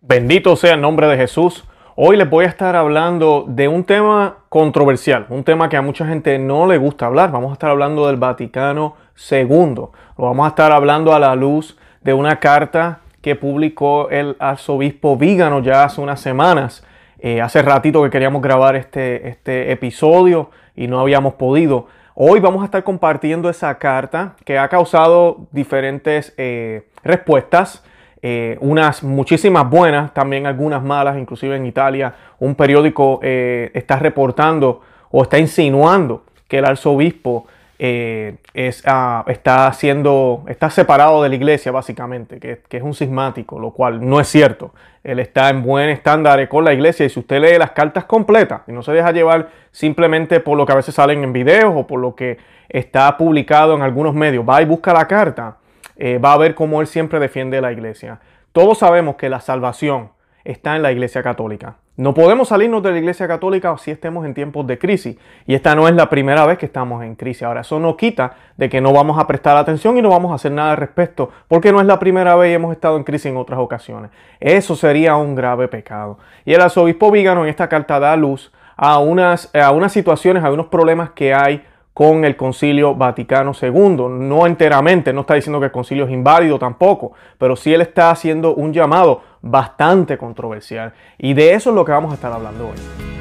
Bendito sea el nombre de Jesús. Hoy les voy a estar hablando de un tema controversial, un tema que a mucha gente no le gusta hablar. Vamos a estar hablando del Vaticano II. Lo vamos a estar hablando a la luz de una carta que publicó el arzobispo Vígano ya hace unas semanas. Eh, hace ratito que queríamos grabar este, este episodio y no habíamos podido. Hoy vamos a estar compartiendo esa carta que ha causado diferentes eh, respuestas eh, unas muchísimas buenas, también algunas malas, inclusive en Italia un periódico eh, está reportando o está insinuando que el arzobispo eh, ah, está siendo, está separado de la iglesia básicamente, que, que, es un sismático, lo cual no es cierto. Él está en buen estándar con la iglesia y si usted lee las cartas completas y no se deja llevar simplemente por lo que a veces salen en videos o por lo que está publicado en algunos medios, va y busca la carta eh, va a ver cómo él siempre defiende la iglesia. Todos sabemos que la salvación está en la iglesia católica. No podemos salirnos de la iglesia católica si estemos en tiempos de crisis. Y esta no es la primera vez que estamos en crisis. Ahora, eso no quita de que no vamos a prestar atención y no vamos a hacer nada al respecto, porque no es la primera vez y hemos estado en crisis en otras ocasiones. Eso sería un grave pecado. Y el arzobispo Vígano en esta carta da luz a unas, a unas situaciones, a unos problemas que hay con el Concilio Vaticano II. No enteramente, no está diciendo que el concilio es inválido tampoco, pero sí él está haciendo un llamado bastante controversial. Y de eso es lo que vamos a estar hablando hoy.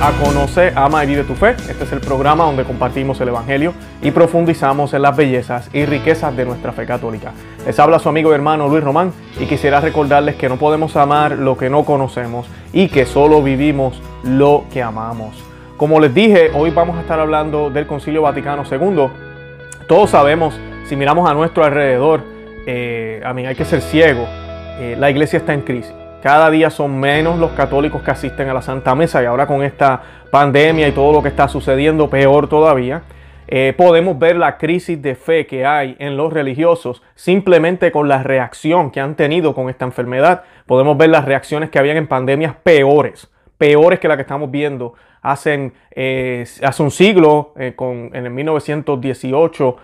A Conoce, Ama y Vive tu Fe. Este es el programa donde compartimos el Evangelio y profundizamos en las bellezas y riquezas de nuestra fe católica. Les habla su amigo y hermano Luis Román y quisiera recordarles que no podemos amar lo que no conocemos y que solo vivimos lo que amamos. Como les dije, hoy vamos a estar hablando del Concilio Vaticano II. Todos sabemos, si miramos a nuestro alrededor, eh, a mí hay que ser ciego, eh, la iglesia está en crisis cada día son menos los católicos que asisten a la Santa Mesa y ahora con esta pandemia y todo lo que está sucediendo, peor todavía. Eh, podemos ver la crisis de fe que hay en los religiosos simplemente con la reacción que han tenido con esta enfermedad. Podemos ver las reacciones que habían en pandemias peores, peores que la que estamos viendo hace, eh, hace un siglo, eh, con, en el 1918,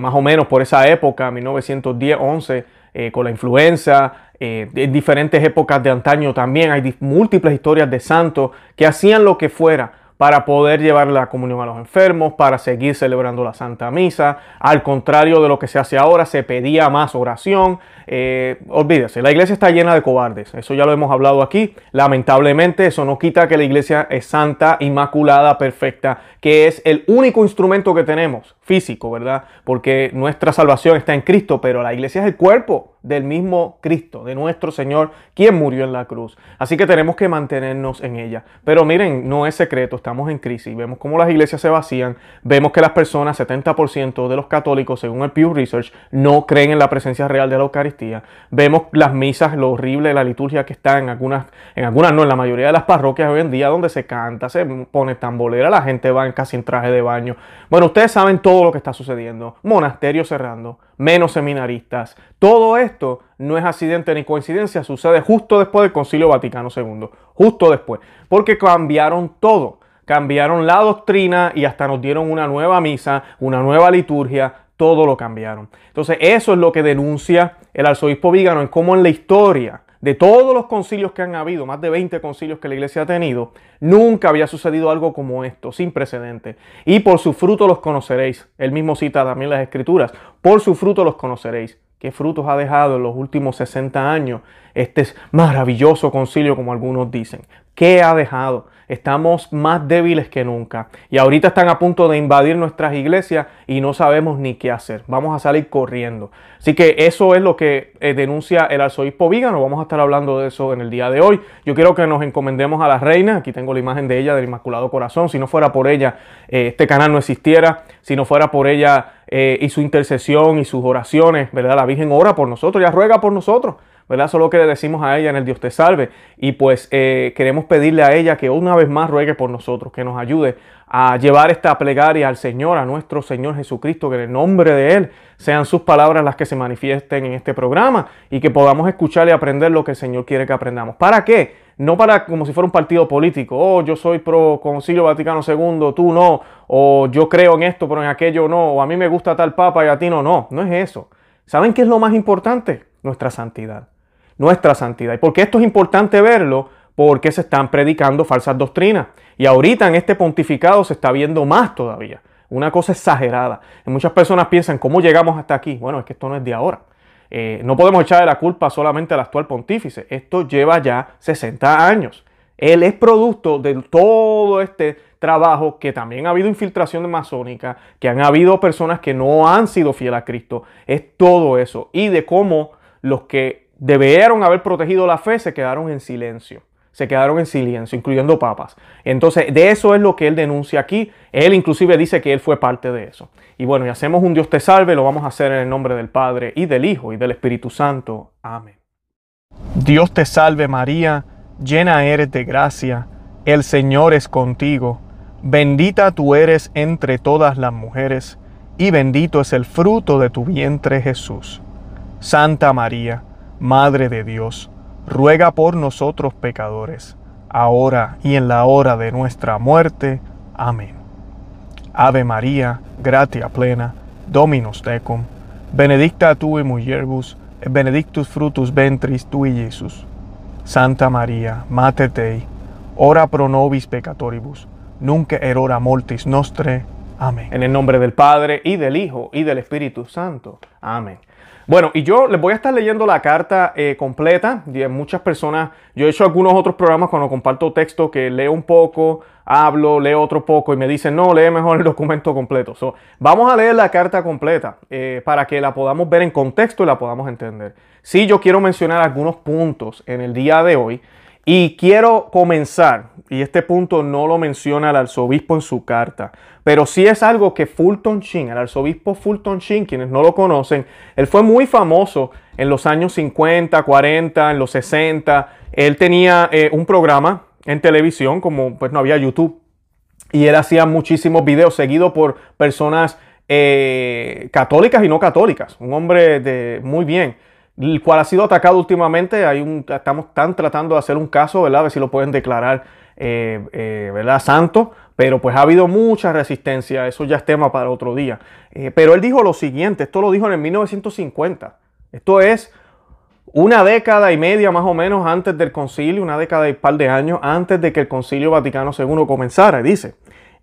más o menos por esa época, 1910, 11, con la influenza, eh, en diferentes épocas de antaño también. Hay múltiples historias de santos que hacían lo que fuera para poder llevar la comunión a los enfermos, para seguir celebrando la Santa Misa. Al contrario de lo que se hace ahora, se pedía más oración. Eh, olvídese, la iglesia está llena de cobardes. Eso ya lo hemos hablado aquí. Lamentablemente, eso no quita que la iglesia es santa, inmaculada, perfecta, que es el único instrumento que tenemos, físico, ¿verdad? Porque nuestra salvación está en Cristo, pero la iglesia es el cuerpo del mismo Cristo, de nuestro Señor, quien murió en la cruz. Así que tenemos que mantenernos en ella. Pero miren, no es secreto, estamos en crisis. Vemos cómo las iglesias se vacían, vemos que las personas, 70% de los católicos, según el Pew Research, no creen en la presencia real de la Eucaristía. Vemos las misas, lo horrible de la liturgia que está en algunas, en algunas no, en la mayoría de las parroquias hoy en día, donde se canta, se pone tambolera, la gente va en casi en traje de baño. Bueno, ustedes saben todo lo que está sucediendo. Monasterios cerrando, menos seminaristas. Todo esto no es accidente ni coincidencia, sucede justo después del Concilio Vaticano II, justo después, porque cambiaron todo, cambiaron la doctrina y hasta nos dieron una nueva misa, una nueva liturgia, todo lo cambiaron. Entonces eso es lo que denuncia el arzobispo Vígano en cómo en la historia de todos los concilios que han habido, más de 20 concilios que la iglesia ha tenido, nunca había sucedido algo como esto, sin precedente. Y por su fruto los conoceréis. Él mismo cita también las escrituras. Por su fruto los conoceréis. ¿Qué frutos ha dejado en los últimos 60 años este maravilloso concilio, como algunos dicen? ¿Qué ha dejado? Estamos más débiles que nunca. Y ahorita están a punto de invadir nuestras iglesias y no sabemos ni qué hacer. Vamos a salir corriendo. Así que eso es lo que eh, denuncia el arzobispo Vígano. Vamos a estar hablando de eso en el día de hoy. Yo quiero que nos encomendemos a la reina. Aquí tengo la imagen de ella, del Inmaculado Corazón. Si no fuera por ella, eh, este canal no existiera. Si no fuera por ella eh, y su intercesión y sus oraciones, ¿verdad? La Virgen ora por nosotros, ella ruega por nosotros. ¿Verdad? Solo que le decimos a ella en el Dios te salve. Y pues eh, queremos pedirle a ella que una vez más ruegue por nosotros, que nos ayude a llevar esta plegaria al Señor, a nuestro Señor Jesucristo, que en el nombre de Él sean sus palabras las que se manifiesten en este programa y que podamos escuchar y aprender lo que el Señor quiere que aprendamos. ¿Para qué? No para como si fuera un partido político, oh, yo soy pro Concilio Vaticano II, tú no, o yo creo en esto, pero en aquello no, o a mí me gusta tal papa y a ti no, no, no es eso. ¿Saben qué es lo más importante? Nuestra santidad. Nuestra santidad. ¿Y por qué esto es importante verlo? Porque se están predicando falsas doctrinas. Y ahorita en este pontificado se está viendo más todavía. Una cosa exagerada. Muchas personas piensan, ¿cómo llegamos hasta aquí? Bueno, es que esto no es de ahora. Eh, no podemos echarle la culpa solamente al actual pontífice. Esto lleva ya 60 años. Él es producto de todo este trabajo que también ha habido infiltración masónica, que han habido personas que no han sido fieles a Cristo. Es todo eso. Y de cómo los que debieron haber protegido la fe se quedaron en silencio se quedaron en silencio, incluyendo papas. Entonces, de eso es lo que él denuncia aquí. Él inclusive dice que él fue parte de eso. Y bueno, y hacemos un Dios te salve, lo vamos a hacer en el nombre del Padre y del Hijo y del Espíritu Santo. Amén. Dios te salve María, llena eres de gracia, el Señor es contigo, bendita tú eres entre todas las mujeres, y bendito es el fruto de tu vientre Jesús. Santa María, Madre de Dios, ruega por nosotros pecadores, ahora y en la hora de nuestra muerte. Amén. Ave María, gratia plena, Dominus tecum, benedicta tu in mulieribus, et benedictus frutus ventris tui, Jesús. Santa María, Mater Dei, ora pro nobis peccatoribus, nunc erora mortis nostre. Amén. En el nombre del Padre, y del Hijo, y del Espíritu Santo. Amén. Bueno, y yo les voy a estar leyendo la carta eh, completa. De muchas personas, yo he hecho algunos otros programas cuando comparto texto que leo un poco, hablo, leo otro poco y me dicen, no, lee mejor el documento completo. vamos a leer la carta completa eh, para que la podamos ver en contexto y la podamos entender. Sí, yo quiero mencionar algunos puntos en el día de hoy y quiero comenzar, y este punto no lo menciona el arzobispo en su carta, pero sí es algo que Fulton Sheen, el arzobispo Fulton Sheen, quienes no lo conocen, él fue muy famoso en los años 50, 40, en los 60. Él tenía eh, un programa en televisión, como pues no había YouTube, y él hacía muchísimos videos seguidos por personas eh, católicas y no católicas. Un hombre de muy bien el cual ha sido atacado últimamente. Hay un, estamos están tratando de hacer un caso, ¿verdad? A ver si lo pueden declarar, eh, eh, ¿verdad? Santo. Pero pues ha habido mucha resistencia. Eso ya es tema para otro día. Eh, pero él dijo lo siguiente. Esto lo dijo en el 1950. Esto es una década y media más o menos antes del concilio, una década y par de años antes de que el concilio Vaticano II comenzara. Dice,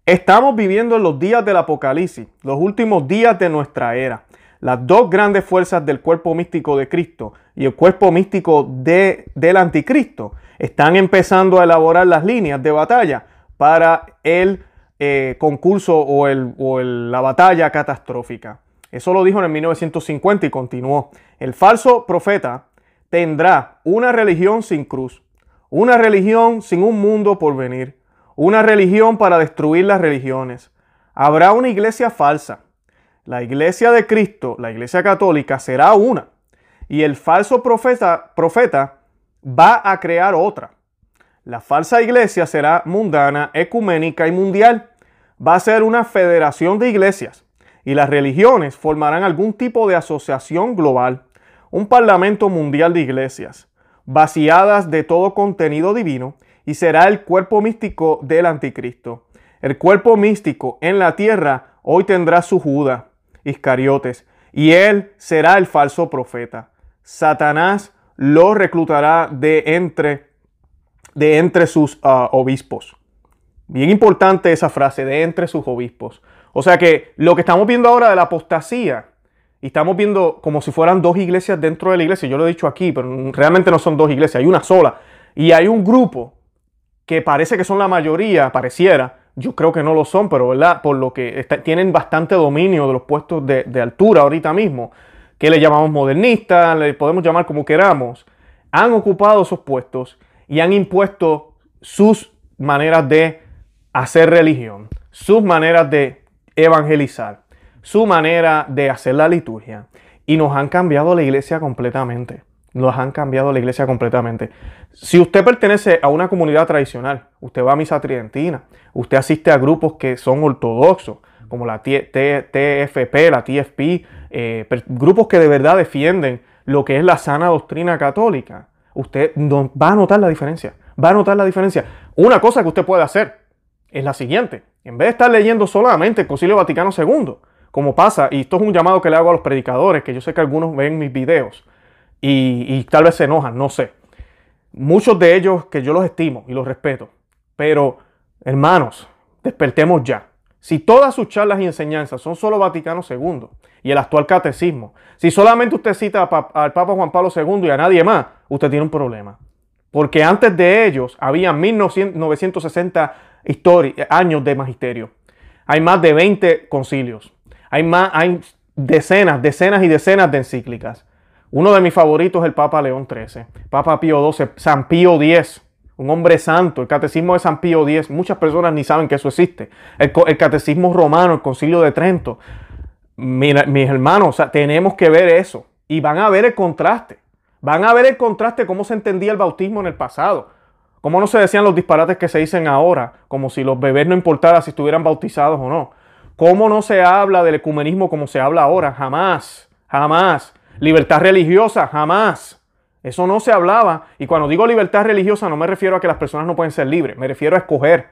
estamos viviendo en los días del Apocalipsis, los últimos días de nuestra era. Las dos grandes fuerzas del cuerpo místico de Cristo y el cuerpo místico de, del anticristo están empezando a elaborar las líneas de batalla para el eh, concurso o, la batalla catastrófica. Eso lo dijo en el 1950 y continuó. El falso profeta tendrá una religión sin cruz, una religión sin un mundo por venir, una religión para destruir las religiones. Habrá una iglesia falsa la iglesia de Cristo, la iglesia católica, será una. Y el falso profeta, profeta va a crear otra. La falsa iglesia será mundana, ecuménica y mundial. Va a ser una federación de iglesias. Y las religiones formarán algún tipo de asociación global, un parlamento mundial de iglesias, vaciadas de todo contenido divino, y será el cuerpo místico del anticristo. El cuerpo místico en la tierra hoy tendrá su Juda, Iscariotes, y él será el falso profeta. Satanás lo reclutará de entre, de entre sus ah, obispos. Bien importante esa frase, de entre sus obispos. O sea que lo que estamos viendo ahora de la apostasía, y estamos viendo como si fueran dos iglesias dentro de la iglesia, yo lo he dicho aquí, pero realmente no son dos iglesias, hay una sola. Y hay un grupo que parece que son la mayoría, pareciera, yo creo que no lo son, pero ¿verdad? Por lo que tienen bastante dominio de los puestos de, altura ahorita mismo, que le llamamos modernistas, le podemos llamar como queramos, han ocupado esos puestos y han impuesto sus maneras de hacer religión, sus maneras de evangelizar, su manera de hacer la liturgia y nos han cambiado la iglesia completamente. nos han cambiado la iglesia completamente. Si usted pertenece a una comunidad tradicional, usted va a misa tridentina, usted asiste a grupos que son ortodoxos, como la TFP, la TFP, eh, grupos que de verdad defienden lo que es la sana doctrina católica, usted va a notar la diferencia. Va a notar la diferencia. Una cosa que usted puede hacer es la siguiente. En vez de estar leyendo solamente el Concilio Vaticano II, como pasa, y esto es un llamado que le hago a los predicadores, que yo sé que algunos ven mis videos y, tal vez se enojan, no sé. Muchos de ellos que yo los estimo y los respeto, pero hermanos, despertemos ya. Si todas sus charlas y enseñanzas son solo Vaticano II y el actual catecismo, si solamente usted cita al Papa Juan Pablo II y a nadie más, usted tiene un problema. Porque antes de ellos había 1960 años de magisterio. Hay más de 20 concilios. Hay, más, hay decenas, decenas y decenas de encíclicas. Uno de mis favoritos es el Papa León XIII, Papa Pío XII, San Pío X, un hombre santo, el catecismo de San Pío X. Muchas personas ni saben que eso existe. El, catecismo romano, el concilio de Trento. Mira, mis hermanos, tenemos que ver eso. Y van a ver el contraste. Van a ver el contraste, cómo se entendía el bautismo en el pasado. Cómo no se decían los disparates que se dicen ahora, como si los bebés no importara si estuvieran bautizados o no. ¿Cómo no se habla del ecumenismo como se habla ahora? Jamás, jamás. Libertad religiosa, jamás. Eso no se hablaba. Y cuando digo libertad religiosa no me refiero a que las personas no pueden ser libres, me refiero a escoger.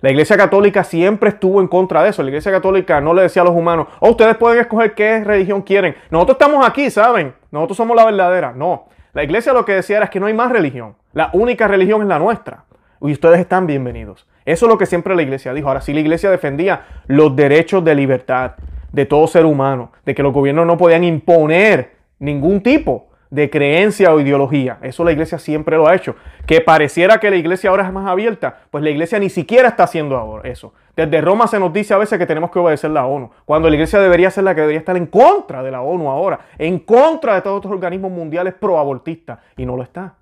La Iglesia Católica siempre estuvo en contra de eso. La Iglesia Católica no le decía a los humanos, oh, ustedes pueden escoger qué religión quieren. Nosotros estamos aquí, ¿saben? Nosotros somos la verdadera. No. La Iglesia lo que decía era que no hay más religión. La única religión es la nuestra. Y ustedes están bienvenidos. Eso es lo que siempre la iglesia dijo. Ahora, si la iglesia defendía los derechos de libertad de todo ser humano, de que los gobiernos no podían imponer ningún tipo de creencia o ideología. Eso la iglesia siempre lo ha hecho. Que pareciera que la iglesia ahora es más abierta, pues la iglesia ni siquiera está haciendo ahora eso. Desde Roma se nos dice a veces que tenemos que obedecer la ONU, cuando la iglesia debería ser la que debería estar en contra de la ONU ahora, en contra de todos estos organismos mundiales pro-abortistas, y no lo está.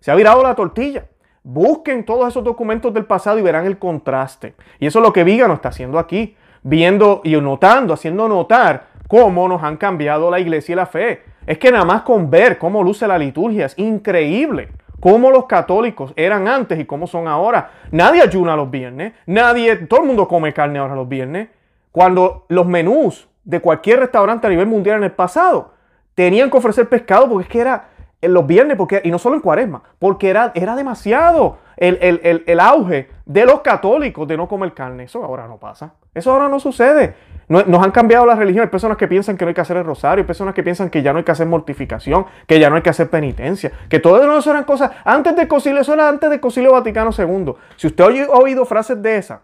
Se ha virado la tortilla. Busquen todos esos documentos del pasado y verán el contraste. Y eso es lo que Vígano está haciendo aquí, viendo y notando, haciendo notar cómo nos han cambiado la iglesia y la fe. Es que nada más con ver cómo luce la liturgia es increíble. Cómo los católicos eran antes y cómo son ahora. Nadie ayuna los viernes, nadie, todo el mundo come carne ahora los viernes. Cuando los menús de cualquier restaurante a nivel mundial en el pasado tenían que ofrecer pescado porque es que era en los viernes, porque, y no solo en cuaresma, porque era, era demasiado el, auge de los católicos de no comer carne. Eso ahora no pasa. Eso ahora no sucede. nos han cambiado la religión. Hay personas que piensan que no hay que hacer el rosario, hay personas que piensan que ya no hay que hacer mortificación, que ya no hay que hacer penitencia, que todo eso eran cosas antes del concilio, eso era antes del concilio Vaticano II. Si usted ha oído frases de esas,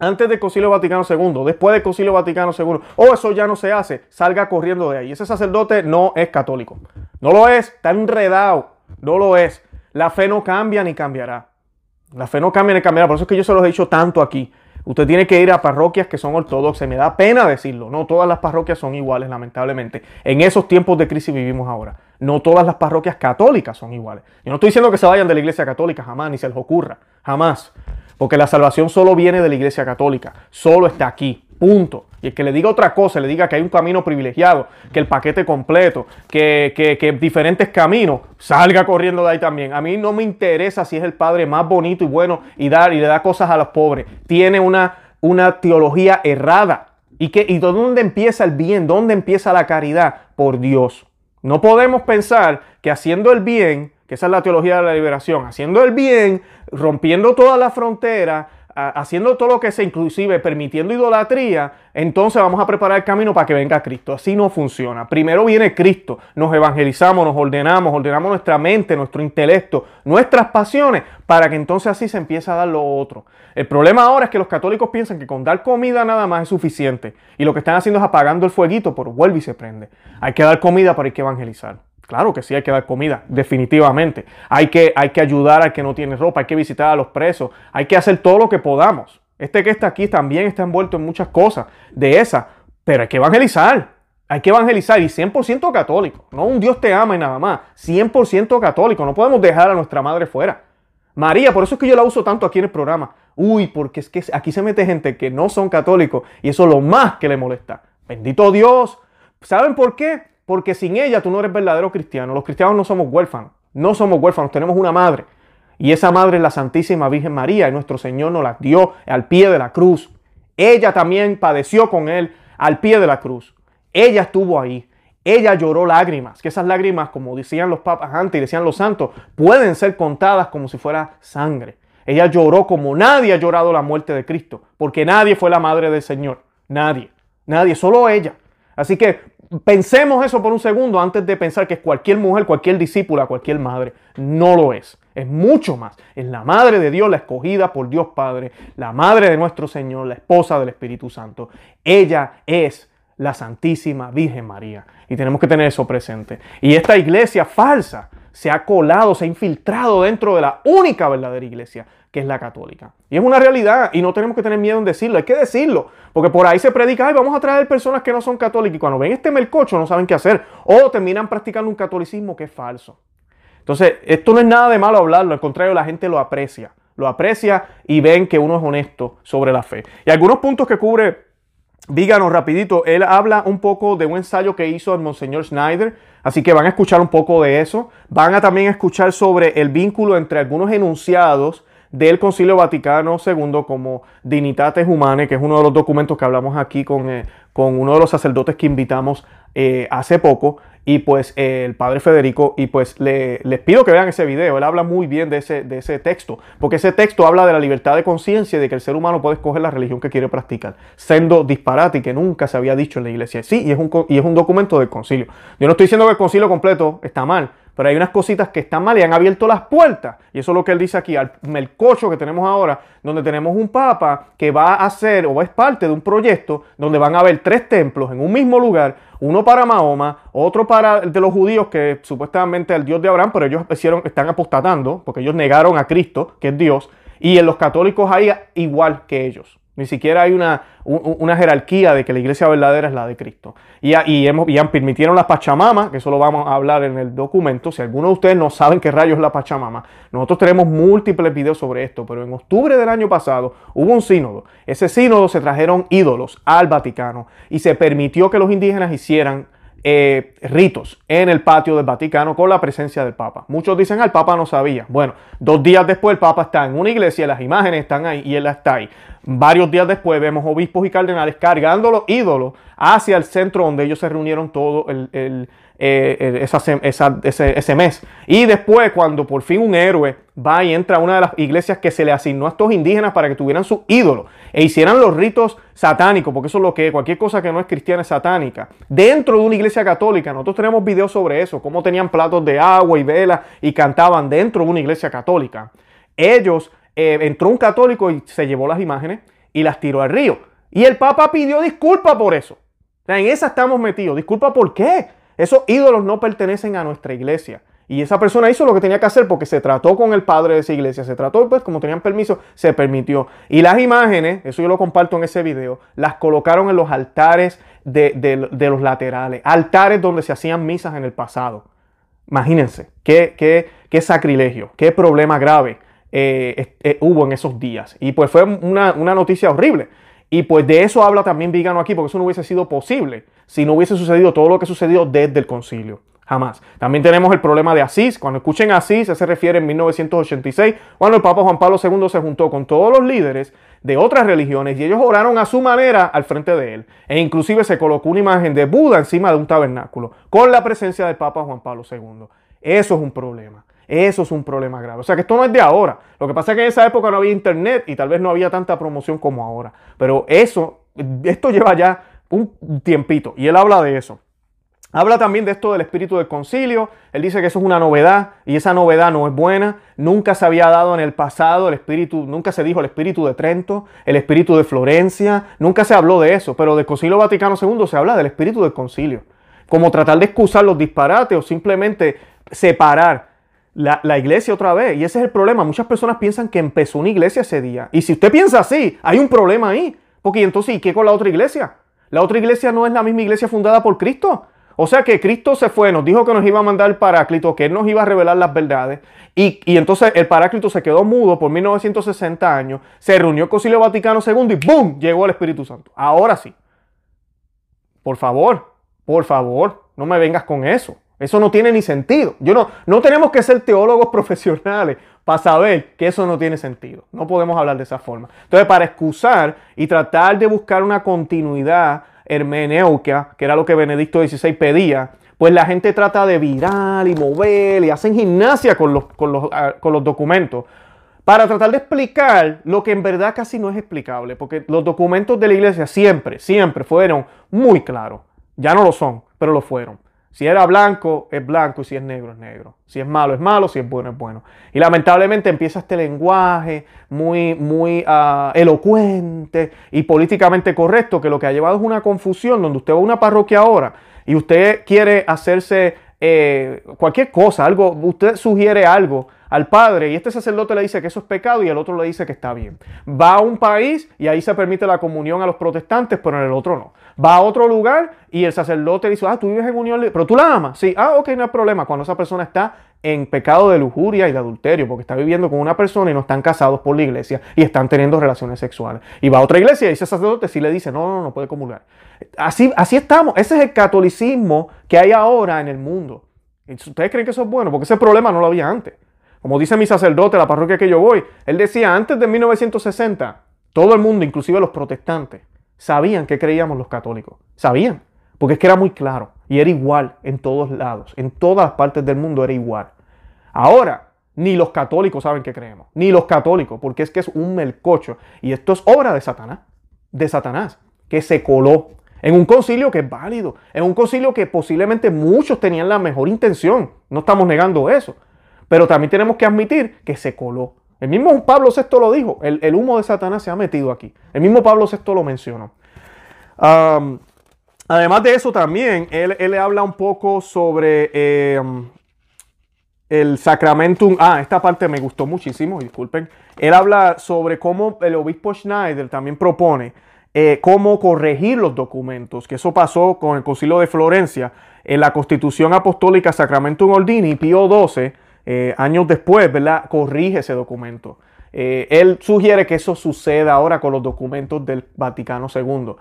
antes del Concilio Vaticano II, después del Concilio Vaticano II, oh, eso ya no se hace, salga corriendo de ahí. Ese sacerdote no es católico. No lo es, está enredado, no lo es. La fe no cambia ni cambiará. La fe no cambia ni cambiará. Por eso es que yo se los he dicho tanto aquí. Usted tiene que ir a parroquias que son ortodoxas. Me da pena decirlo. No todas las parroquias son iguales, lamentablemente. En esos tiempos de crisis vivimos ahora. No todas las parroquias católicas son iguales. Yo no estoy diciendo que se vayan de la iglesia católica, jamás, ni se les ocurra. Jamás. Porque la salvación solo viene de la iglesia católica. Solo está aquí. Punto. Y el que le diga otra cosa, le diga que hay un camino privilegiado, que el paquete completo, que, que, diferentes caminos, salga corriendo de ahí también. A mí no me interesa si es el padre más bonito y bueno y dar y le da cosas a los pobres. Tiene una, una teología errada. ¿Y, que, ¿Y dónde empieza el bien? ¿Dónde empieza la caridad? Por Dios. No podemos pensar que haciendo el bien esa es la teología de la liberación, haciendo el bien, rompiendo todas las fronteras, haciendo todo lo que sea, inclusive permitiendo idolatría, entonces vamos a preparar el camino para que venga Cristo. Así no funciona. Primero viene Cristo, nos evangelizamos, nos ordenamos, ordenamos nuestra mente, nuestro intelecto, nuestras pasiones, para que entonces así se empiece a dar lo otro. El problema ahora es que los católicos piensan que con dar comida nada más es suficiente. Y lo que están haciendo es apagando el fueguito, pero vuelve y se prende. Hay que dar comida para ir que evangelizar. Claro que sí, hay que dar comida, definitivamente. Hay que, hay que ayudar al que no tiene ropa, hay que visitar a los presos, hay que hacer todo lo que podamos. Este que está aquí también está envuelto en muchas cosas de esa, pero hay que evangelizar. Hay que evangelizar y 100% católico. No un Dios te ama y nada más. 100% católico. No podemos dejar a nuestra madre fuera. María, por eso es que yo la uso tanto aquí en el programa. Uy, porque es que aquí se mete gente que no son católicos y eso es lo más que le molesta. Bendito Dios. ¿Saben por qué? Porque sin ella tú no eres verdadero cristiano. Los cristianos no somos huérfanos. No somos huérfanos, tenemos una madre. Y esa madre es la Santísima Virgen María y nuestro Señor nos la dio al pie de la cruz. Ella también padeció con él al pie de la cruz. Ella estuvo ahí. Ella lloró lágrimas, que esas lágrimas, como decían los papas antes y decían los santos, pueden ser contadas como si fuera sangre. Ella lloró como nadie ha llorado la muerte de Cristo, porque nadie fue la madre del Señor. Nadie. Nadie, solo ella. Así que pensemos eso por un segundo antes de pensar que es cualquier mujer, cualquier discípula, cualquier madre. No lo es. Es mucho más. Es la madre de Dios, la escogida por Dios Padre, la madre de nuestro Señor, la esposa del Espíritu Santo. Ella es la Santísima Virgen María. Y tenemos que tener eso presente. Y esta iglesia falsa se ha colado, se ha infiltrado dentro de la única verdadera iglesia, que es la católica. Y es una realidad y no tenemos que tener miedo en decirlo, hay que decirlo, porque por ahí se predica, ay, vamos a traer personas que no son católicas y cuando ven este melcocho no saben qué hacer o terminan practicando un catolicismo que es falso. Entonces, esto no es nada de malo hablarlo, al contrario, la gente lo aprecia, lo aprecia y ven que uno es honesto sobre la fe. Y algunos puntos que cubre Víganos rapidito, él habla un poco de un ensayo que hizo el Monseñor Schneider, así que van a escuchar un poco de eso. Van a también escuchar sobre el vínculo entre algunos enunciados del Concilio Vaticano II como Dignitates Humanes, que es uno de los documentos que hablamos aquí con, eh, con uno de los sacerdotes que invitamos eh, hace poco y pues el padre Federico, y pues le, les pido que vean ese video, él habla muy bien de ese, de ese texto, porque ese texto habla de la libertad de conciencia y de que el ser humano puede escoger la religión que quiere practicar, siendo disparate y que nunca se había dicho en la iglesia. Sí, y es un, y es un documento del concilio. Yo no estoy diciendo que el concilio completo está mal, pero hay unas cositas que están mal y han abierto las puertas. Y eso es lo que él dice aquí, al melcocho que tenemos ahora, donde tenemos un papa que va a hacer o es parte de un proyecto donde van a haber tres templos en un mismo lugar, uno para Mahoma, otro para el de los judíos, que supuestamente el Dios de Abraham, pero ellos hicieron, están apostatando, porque ellos negaron a Cristo, que es Dios, y en los católicos hay igual que ellos. Ni siquiera hay una, una, jerarquía de que la iglesia verdadera es la de Cristo. Y, y, hemos, y permitieron la Pachamama, que eso lo vamos a hablar en el documento. Si alguno de ustedes no saben qué rayos es la Pachamama, nosotros tenemos múltiples videos sobre esto, pero en octubre del año pasado hubo un sínodo. Ese sínodo se trajeron ídolos al Vaticano y se permitió que los indígenas hicieran eh, ritos en el patio del Vaticano con la presencia del Papa. Muchos dicen, el Papa no sabía. Bueno, dos días después el Papa está en una iglesia, las imágenes están ahí y él está ahí. Varios días después vemos obispos y cardenales cargando los ídolos hacia el centro donde ellos se reunieron todo eh, ese, mes. Y después, cuando por fin un héroe va y entra a una de las iglesias que se le asignó a estos indígenas para que tuvieran su ídolo e hicieran los ritos satánicos, porque eso es lo que es, cualquier cosa que no es cristiana es satánica, dentro de una iglesia católica. Nosotros tenemos videos sobre eso, cómo tenían platos de agua y vela y cantaban dentro de una iglesia católica. Ellos, eh, entró un católico y se llevó las imágenes y las tiró al río. Y el Papa pidió disculpa por eso. en esa estamos metidos. ¿Disculpa por qué? Esos ídolos no pertenecen a nuestra iglesia. Y esa persona hizo lo que tenía que hacer porque se trató con el padre de esa iglesia, se trató, pues como tenían permiso, se permitió. Y las imágenes, eso yo lo comparto en ese video, las colocaron en los altares de, los laterales, altares donde se hacían misas en el pasado. Imagínense, qué, qué, qué sacrilegio, qué problema grave eh, eh, hubo en esos días. Y pues fue una, una noticia horrible. Y pues de eso habla también Vigano aquí, porque eso no hubiese sido posible si no hubiese sucedido todo lo que sucedió desde el concilio. Jamás. También tenemos el problema de Asís. Cuando escuchen Asís, se refiere en 1986, cuando el Papa Juan Pablo II se juntó con todos los líderes de otras religiones y ellos oraron a su manera al frente de él. E inclusive se colocó una imagen de Buda encima de un tabernáculo, con la presencia del Papa Juan Pablo II. Eso es un problema. Eso es un problema grave. O sea que esto no es de ahora. Lo que pasa es que en esa época no había internet y tal vez no había tanta promoción como ahora. Pero eso, esto lleva ya un tiempito y él habla de eso. Habla también de esto del espíritu del concilio. Él dice que eso es una novedad y esa novedad no es buena. Nunca se había dado en el pasado el espíritu, nunca se dijo el espíritu de Trento, el espíritu de Florencia. Nunca se habló de eso, pero del Concilio Vaticano II se habla del espíritu del concilio. Como tratar de excusar los disparates o simplemente separar la, iglesia otra vez. Y ese es el problema. Muchas personas piensan que empezó una iglesia ese día. Y si usted piensa así, hay un problema ahí. Porque entonces, ¿y qué con la otra iglesia? La otra iglesia no es la misma iglesia fundada por Cristo. O sea que Cristo se fue, nos dijo que nos iba a mandar el Paráclito, que Él nos iba a revelar las verdades. Y, entonces el Paráclito se quedó mudo por 1960 años, se reunió el Concilio Vaticano II y ¡boom! Llegó el Espíritu Santo. Ahora sí. Por favor, por favor. No me vengas con eso. Eso no tiene ni sentido. Yo no, no tenemos que ser teólogos profesionales para saber que eso no tiene sentido. No podemos hablar de esa forma. Entonces, para excusar y tratar de buscar una continuidad hermenéutica, que era lo que Benedicto XVI pedía, pues la gente trata de virar y mover y hacen gimnasia con los, con los, ah, con los documentos para tratar de explicar lo que en verdad casi no es explicable, porque los documentos de la iglesia siempre, siempre fueron muy claros. Ya no lo son, pero lo fueron. Si era blanco, es blanco y si es negro, es negro. Si es malo, es malo, si es bueno, es bueno. Y lamentablemente empieza este lenguaje muy, muy uh, elocuente y políticamente correcto que lo que ha llevado es una confusión donde usted va a una parroquia ahora y usted quiere hacerse eh, cualquier cosa, algo, usted sugiere algo al padre y este sacerdote le dice que eso es pecado y el otro le dice que está bien. Va a un país y ahí se permite la comunión a los protestantes, pero en el otro no. Va a otro lugar y el sacerdote dice, ah, tú vives en unión, pero tú la amas. Sí, ah, ok, no hay problema. Cuando esa persona está en pecado de lujuria y de adulterio, porque está viviendo con una persona y no están casados por la iglesia y están teniendo relaciones sexuales. Y va a otra iglesia y ese sacerdote sí le dice, no, no, no puede comulgar. Así, así estamos. Ese es el catolicismo que hay ahora en el mundo. ¿Ustedes creen que eso es bueno? Porque ese problema no lo había antes. Como dice mi sacerdote, la parroquia que yo voy, él decía, antes de 1960, todo el mundo, inclusive los protestantes, sabían que creíamos los católicos. Sabían, porque es que era muy claro y era igual en todos lados, en todas las partes del mundo era igual. Ahora, ni los católicos saben que creemos, ni los católicos, porque es que es un melcocho y esto es obra de Satanás, de Satanás, que se coló en un concilio que es válido, en un concilio que posiblemente muchos tenían la mejor intención, no estamos negando eso, pero también tenemos que admitir que se coló. El mismo Pablo VI lo dijo, el, humo de Satanás se ha metido aquí. El mismo Pablo VI lo mencionó. además de eso también, él, le habla un poco sobre em, el sacramentum. Ah, esta parte me gustó muchísimo, disculpen. Él habla sobre cómo el obispo Schneider también propone eh, cómo corregir los documentos, que eso pasó con el concilio de Florencia. En la Constitución Apostólica Sacramentum Ordini, Pío XII, eh, años después, ¿verdad? Corrige ese documento. Eh, él sugiere que eso suceda ahora con los documentos del Vaticano II.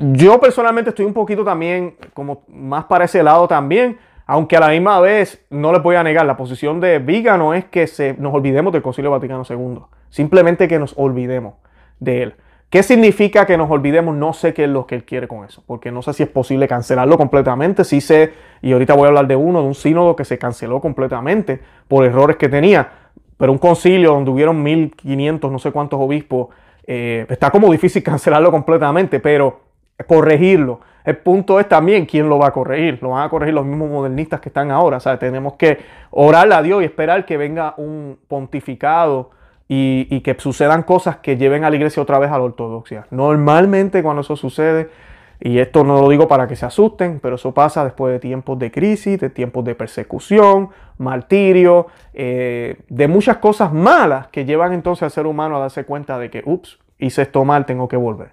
Yo personalmente estoy un poquito también, como más para ese lado también, aunque a la misma vez no les voy a negar, la posición de Vígano es que se, nos olvidemos del Concilio Vaticano II. Simplemente que nos olvidemos de él. ¿Qué significa que nos olvidemos? No sé qué es lo que él quiere con eso, porque no sé si es posible cancelarlo completamente. Sí sé, y ahorita voy a hablar de uno, de un sínodo que se canceló completamente por errores que tenía, pero un concilio donde hubieron 1500, no sé cuántos obispos, eh, está como difícil cancelarlo completamente, pero corregirlo. El punto es también quién lo va a corregir. Lo van a corregir los mismos modernistas que están ahora. O sea, tenemos que orar a Dios y esperar que venga un pontificado y, que sucedan cosas que lleven a la iglesia otra vez a la ortodoxia. Normalmente cuando eso sucede, y esto no lo digo para que se asusten, pero eso pasa después de tiempos de crisis, de tiempos de persecución, martirio, eh, de muchas cosas malas que llevan entonces al ser humano a darse cuenta de que, ups, hice esto mal, tengo que volver.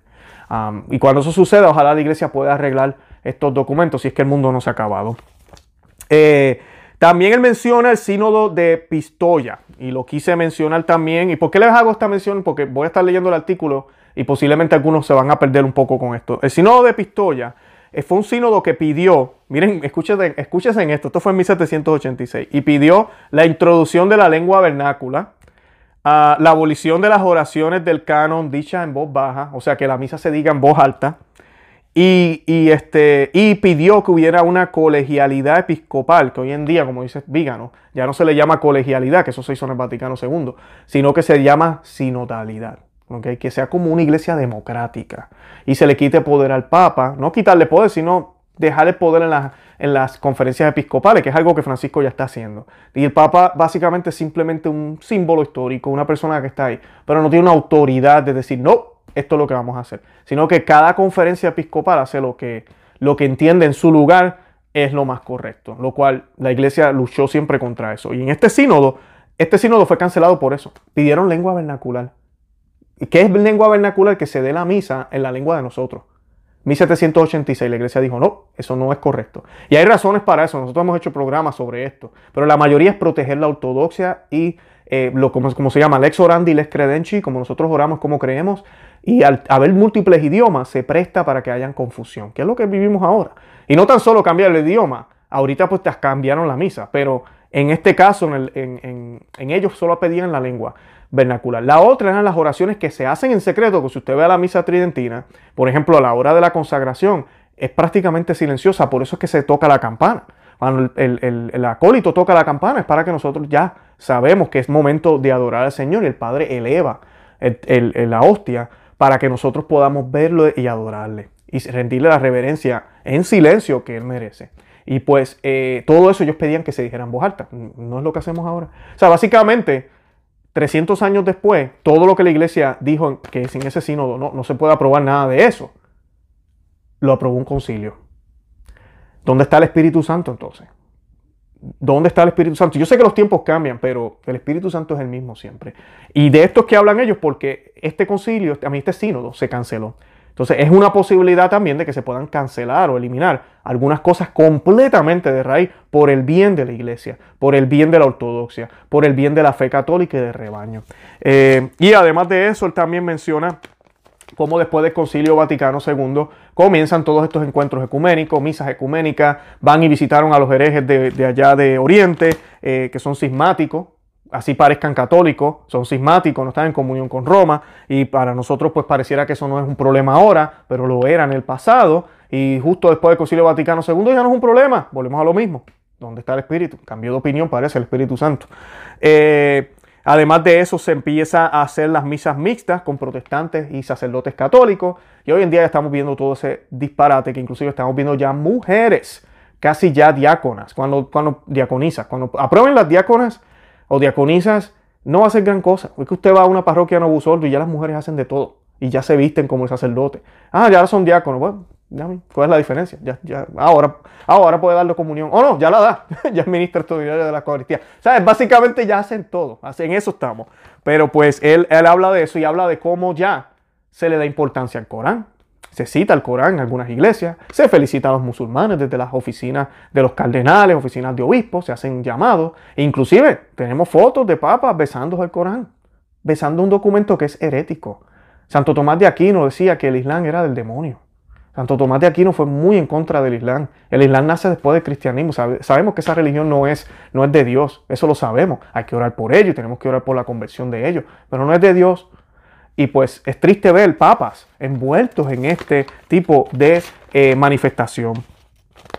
y cuando eso suceda, ojalá la iglesia pueda arreglar estos documentos si es que el mundo no se ha acabado. Eh, también él menciona el sínodo de Pistoia y lo quise mencionar también. ¿Y por qué les hago esta mención? Porque voy a estar leyendo el artículo y posiblemente algunos se van a perder un poco con esto. El sínodo de Pistoia eh, fue un sínodo que pidió, miren, escúchense, escúchense en esto, esto fue en 1786, y pidió la introducción de la lengua vernácula, ah, la abolición de las oraciones del canon dichas en voz baja, o sea que la misa se diga en voz alta, y, este, y pidió que hubiera una colegialidad episcopal, que hoy en día, como dice Vígano, ya no se le llama colegialidad, que eso se hizo en el Vaticano II, sino que se llama sinodalidad. ¿okay? Que sea como una iglesia democrática y se le quite poder al Papa, no quitarle poder, sino dejarle poder en, en las conferencias episcopales, que es algo que Francisco ya está haciendo. Y el Papa básicamente es simplemente un símbolo histórico, una persona que está ahí, pero no tiene una autoridad de decir, no, esto es lo que vamos a hacer, sino que cada conferencia episcopal hace lo que, lo que entiende en su lugar es lo más correcto, lo cual la iglesia luchó siempre contra eso. Y en este sínodo, este sínodo fue cancelado por eso. Pidieron lengua vernacular. ¿Y qué es lengua vernacular? Que se dé la misa en la lengua de nosotros. 1786 la iglesia dijo, no, eso no es correcto. Y hay razones para eso, nosotros hemos hecho programas sobre esto, pero la mayoría es proteger la ortodoxia y eh, lo, como, como, se llama, lex orandi, lex credenci, como nosotros oramos, como creemos, y al haber múltiples idiomas se presta para que hayan confusión, que es lo que vivimos ahora. Y no tan solo cambiar el idioma, ahorita pues te cambiaron la misa, pero en este caso, en, ellos solo pedían la lengua vernacular. La otra eran las oraciones que se hacen en secreto, que si usted ve a la misa tridentina, por ejemplo, a la hora de la consagración, es prácticamente silenciosa, por eso es que se toca la campana. Cuando el, acólito toca la campana es para que nosotros ya sabemos que es momento de adorar al Señor el Padre eleva la hostia para que nosotros podamos verlo y adorarle y rendirle la reverencia en silencio que Él merece. Y pues eh, todo eso ellos pedían que se dijera en voz alta. No es lo que hacemos ahora. O sea, básicamente, 300 años después, todo lo que la iglesia dijo que sin ese sínodo no, no se puede aprobar nada de eso, lo aprobó un concilio. ¿Dónde está el Espíritu Santo entonces? ¿Dónde está el Espíritu Santo? Yo sé que los tiempos cambian, pero el Espíritu Santo es el mismo siempre. Y de esto es que hablan ellos porque este concilio, a mí este sínodo se canceló. Entonces es una posibilidad también de que se puedan cancelar o eliminar algunas cosas completamente de raíz por el bien de la iglesia, por el bien de la ortodoxia, por el bien de la fe católica y del rebaño. Eh, y además de eso, él también menciona cómo después del Concilio Vaticano II comienzan todos estos encuentros ecuménicos, misas ecuménicas, van y visitaron a los herejes de, allá de Oriente, eh, que son cismáticos, así parezcan católicos, son cismáticos, no están en comunión con Roma, y para nosotros pues pareciera que eso no es un problema ahora, pero lo era en el pasado, y justo después del Concilio Vaticano II ya no es un problema, volvemos a lo mismo. ¿Dónde está el Espíritu? Cambió de opinión, parece el Espíritu Santo. Eh, además de eso, se empieza a hacer las misas mixtas con protestantes y sacerdotes católicos, y hoy en día ya estamos viendo todo ese disparate, que inclusive estamos viendo ya mujeres, casi ya diáconas, cuando, cuando diaconizas, cuando aprueben las diáconas, o diaconisas, no va a ser gran cosa. Es que usted va a una parroquia en Obusordo y ya las mujeres hacen de todo. Y ya se visten como el sacerdote. Ah, ya son diáconos. Bueno, ¿cuál es la diferencia? Ya, ya, ahora, ahora puede darle comunión. O no, ya la da. ya es ministro extraordinario de la Eucaristía. ¿Sabes? Básicamente ya hacen todo. En eso estamos. Pero pues él, él habla de eso y habla de cómo ya se le da importancia al Corán se cita el Corán en algunas iglesias, se felicita a los musulmanes desde las oficinas de los cardenales, oficinas de obispos, se hacen llamados. inclusive tenemos fotos de papas besando el Corán, besando un documento que es herético. Santo Tomás de Aquino decía que el Islam era del demonio. Santo Tomás de Aquino fue muy en contra del Islam. El Islam nace después del cristianismo. sabemos que esa religión no es, no es de Dios. Eso lo sabemos. Hay que orar por ello y tenemos que orar por la conversión de ellos. Pero no es de Dios. Y pues es triste ver papas envueltos en este tipo de eh, manifestación.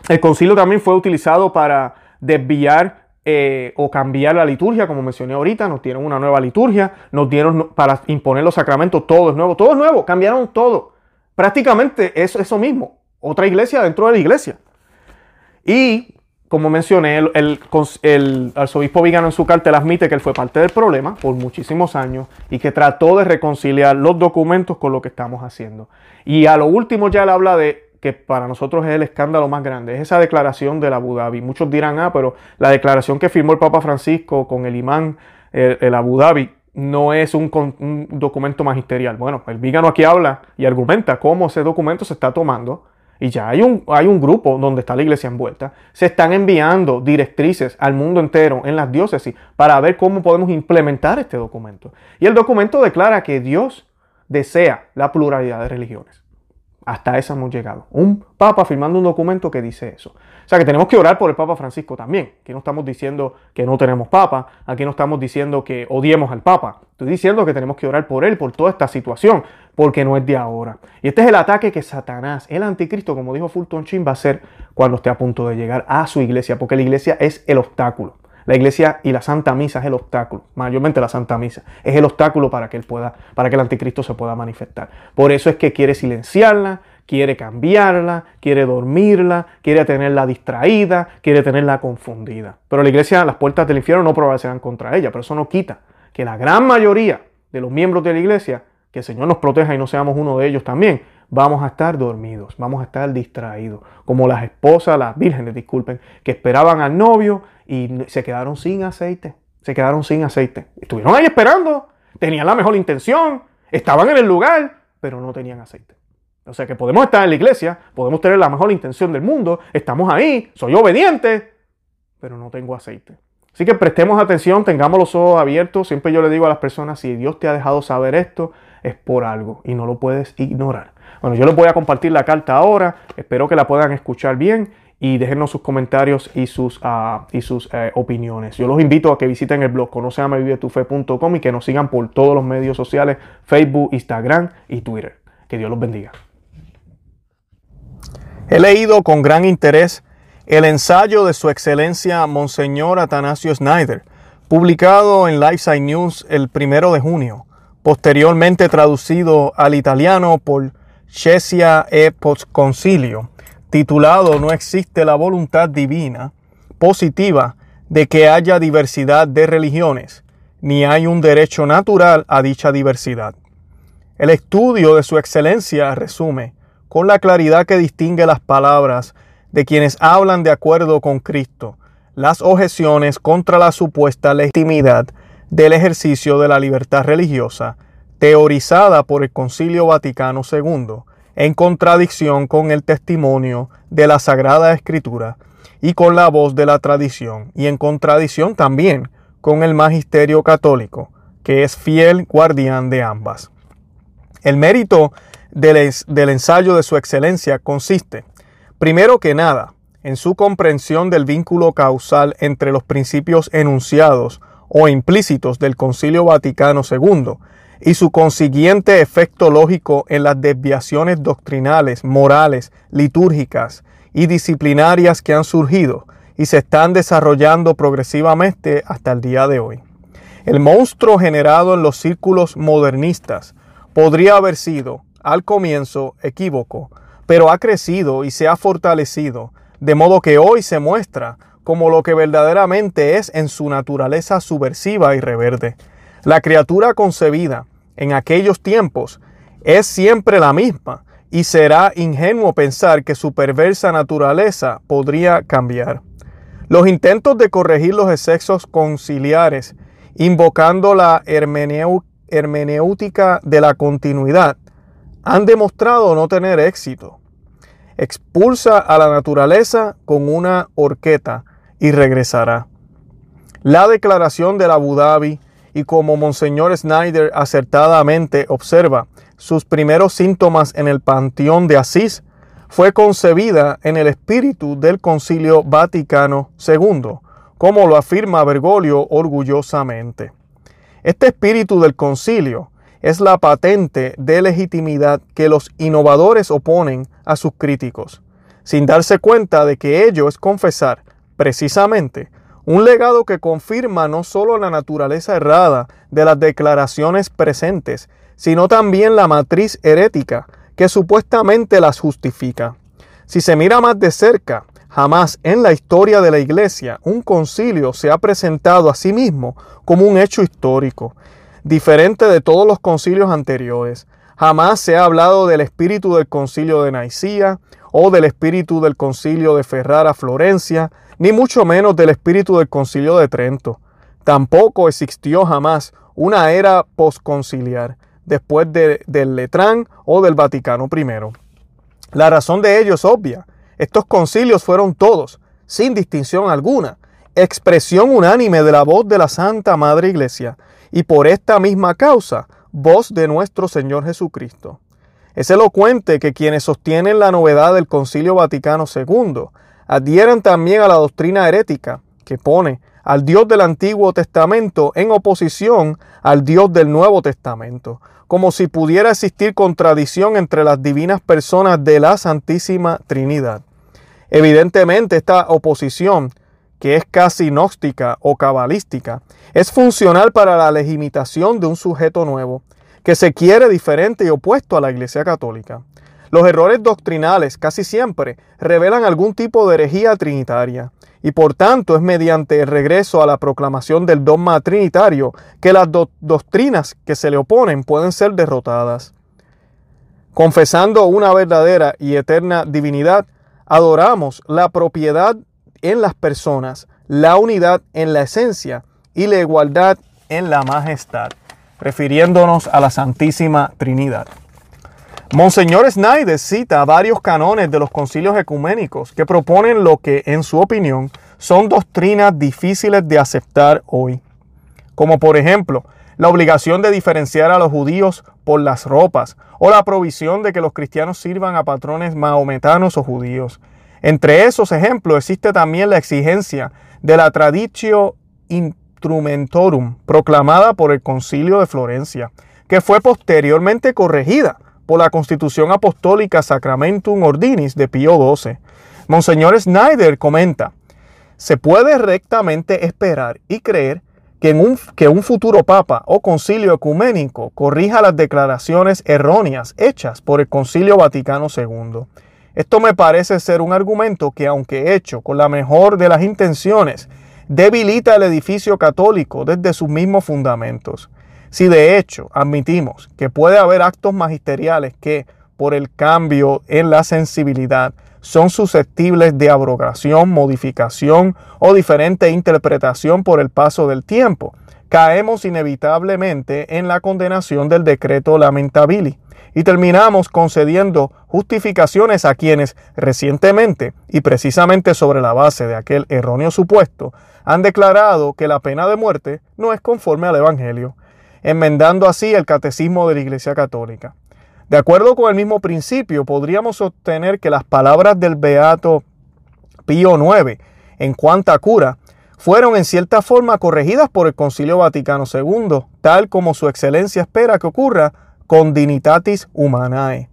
El concilio también fue utilizado para desviar eh, o cambiar la liturgia, como mencioné ahorita, nos dieron una nueva liturgia, nos dieron para imponer los sacramentos, todo es nuevo, todo es nuevo, cambiaron todo. Prácticamente es eso mismo, otra iglesia dentro de la iglesia. Y como mencioné, el, arzobispo Vigano en su cartel admite que él fue parte del problema por muchísimos años y que trató de reconciliar los documentos con lo que estamos haciendo. Y a lo último ya él habla de que para nosotros es el escándalo más grande, es esa declaración de Abu Dhabi. Muchos dirán, ah, pero la declaración que firmó el Papa Francisco con el imán, el, Abu Dhabi, no es un, documento magisterial. Bueno, el Vigano aquí habla y argumenta cómo ese documento se está tomando y ya hay un, hay un grupo donde está la iglesia envuelta, se están enviando directrices al mundo entero en las diócesis para ver cómo podemos implementar este documento. Y el documento declara que Dios desea la pluralidad de religiones. Hasta eso hemos llegado. Un papa firmando un documento que dice eso. O sea que tenemos que orar por el Papa Francisco también. Aquí no estamos diciendo que no tenemos Papa, aquí no estamos diciendo que odiemos al Papa. Estoy diciendo que tenemos que orar por él, por toda esta situación, porque no es de ahora. Y este es el ataque que Satanás, el anticristo, como dijo Fulton Sheen, va a hacer cuando esté a punto de llegar a su iglesia, porque la iglesia es el obstáculo. La iglesia y la Santa Misa es el obstáculo, mayormente la Santa Misa, es el obstáculo para que él pueda, para que el anticristo se pueda manifestar. Por eso es que quiere silenciarla, quiere cambiarla, quiere dormirla, quiere tenerla distraída, quiere tenerla confundida. Pero la iglesia, las puertas del infierno no prevalecerán contra ella, pero eso no quita que la gran mayoría de los miembros de la iglesia, que el Señor nos proteja y no seamos uno de ellos también, vamos a estar dormidos, vamos a estar distraídos, como las esposas, las vírgenes, disculpen, que esperaban al novio y se quedaron sin aceite, se quedaron sin aceite. Estuvieron ahí esperando, tenían la mejor intención, estaban en el lugar, pero no tenían aceite. O sea que podemos estar en la iglesia, podemos tener la mejor intención del mundo, estamos ahí, soy obediente, pero no tengo aceite. Así que prestemos atención, tengamos los ojos abiertos. Siempre yo le digo a las personas, si Dios te ha dejado saber esto, es por algo y no lo puedes ignorar. Bueno, yo les voy a compartir la carta ahora, espero que la puedan escuchar bien y déjenos sus comentarios y sus, ah, y sus eh, opiniones. Yo los invito a que visiten el blog conoceamevivetufe.com y que nos sigan por todos los medios sociales, Facebook, Instagram y Twitter. Que Dios los bendiga. He leído con gran interés el ensayo de su excelencia Monseñor Atanasio Snyder, publicado en Lifeside News el primero de junio, posteriormente traducido al italiano por Chesia e Concilio titulado No existe la voluntad divina positiva de que haya diversidad de religiones, ni hay un derecho natural a dicha diversidad. El estudio de su excelencia resume, con la claridad que distingue las palabras de quienes hablan de acuerdo con Cristo, las objeciones contra la supuesta legitimidad del ejercicio de la libertad religiosa, teorizada por el Concilio Vaticano II, en contradicción con el testimonio de la Sagrada Escritura y con la voz de la tradición, y en contradicción también con el magisterio católico, que es fiel guardián de ambas. El mérito del, del ensayo de su excelencia consiste, primero que nada, en su comprensión del vínculo causal entre los principios enunciados o implícitos del Concilio Vaticano II y su consiguiente efecto lógico en las desviaciones doctrinales, morales, litúrgicas y disciplinarias que han surgido y se están desarrollando progresivamente hasta el día de hoy. El monstruo generado en los círculos modernistas podría haber sido, al comienzo, equívoco, pero ha crecido y se ha fortalecido, de modo que hoy se muestra como lo que verdaderamente es en su naturaleza subversiva y reverde la criatura concebida en aquellos tiempos es siempre la misma y será ingenuo pensar que su perversa naturaleza podría cambiar. Los intentos de corregir los excesos conciliares, invocando la hermenéutica de la continuidad, han demostrado no tener éxito. Expulsa a la naturaleza con una horqueta y regresará. La declaración de la Abu Dhabi y como Monseñor Snyder acertadamente observa, sus primeros síntomas en el Panteón de Asís fue concebida en el espíritu del Concilio Vaticano II, como lo afirma Bergoglio orgullosamente. Este espíritu del concilio es la patente de legitimidad que los innovadores oponen a sus críticos, sin darse cuenta de que ello es confesar, precisamente, un legado que confirma no solo la naturaleza errada de las declaraciones presentes, sino también la matriz herética que supuestamente las justifica. Si se mira más de cerca, jamás en la historia de la Iglesia un concilio se ha presentado a sí mismo como un hecho histórico, diferente de todos los concilios anteriores. Jamás se ha hablado del espíritu del concilio de Nicía o del espíritu del concilio de Ferrara Florencia, ni mucho menos del espíritu del concilio de Trento. Tampoco existió jamás una era posconciliar después del Letrán o del Vaticano I. La razón de ello es obvia. Estos concilios fueron todos, sin distinción alguna, expresión unánime de la voz de la Santa Madre Iglesia y por esta misma causa, voz de nuestro Señor Jesucristo. Es elocuente que quienes sostienen la novedad del Concilio Vaticano II adhieran también a la doctrina herética que pone al Dios del Antiguo Testamento en oposición al Dios del Nuevo Testamento, como si pudiera existir contradicción entre las divinas personas de la Santísima Trinidad. Evidentemente esta oposición, que es casi gnóstica o cabalística, es funcional para la legitimación de un sujeto nuevo, que se quiere diferente y opuesto a la Iglesia Católica. Los errores doctrinales casi siempre revelan algún tipo de herejía trinitaria y por tanto es mediante el regreso a la proclamación del dogma trinitario que las doctrinas que se le oponen pueden ser derrotadas. Confesando una verdadera y eterna divinidad, adoramos la propiedad en las personas, la unidad en la esencia y la igualdad en la majestad, refiriéndonos a la Santísima Trinidad. Monseñor Snyder cita varios canones de los concilios ecuménicos que proponen lo que, en su opinión, son doctrinas difíciles de aceptar hoy, como por ejemplo la obligación de diferenciar a los judíos por las ropas o la provisión de que los cristianos sirvan a patrones mahometanos o judíos. Entre esos ejemplos existe también la exigencia de la traditio instrumentorum proclamada por el concilio de Florencia, que fue posteriormente corregida por la Constitución Apostólica Sacramentum Ordinis de Pío XII. Monseñor Snyder comenta, se puede rectamente esperar y creer que, un, que un futuro papa o concilio ecuménico corrija las declaraciones erróneas hechas por el Concilio Vaticano II. Esto me parece ser un argumento que, aunque hecho con la mejor de las intenciones, debilita el edificio católico desde sus mismos fundamentos. Si de hecho admitimos que puede haber actos magisteriales que, por el cambio en la sensibilidad, son susceptibles de abrogación, modificación o diferente interpretación por el paso del tiempo, caemos inevitablemente en la condenación del decreto lamentabili y terminamos concediendo justificaciones a quienes recientemente y precisamente sobre la base de aquel erróneo supuesto han declarado que la pena de muerte no es conforme al Evangelio, enmendando así el catecismo de la Iglesia Católica. De acuerdo con el mismo principio, podríamos sostener que las palabras del Beato Pío IX en cuanto a cura fueron en cierta forma corregidas por el Concilio Vaticano II, tal como su excelencia espera que ocurra con Dignitatis Humanae.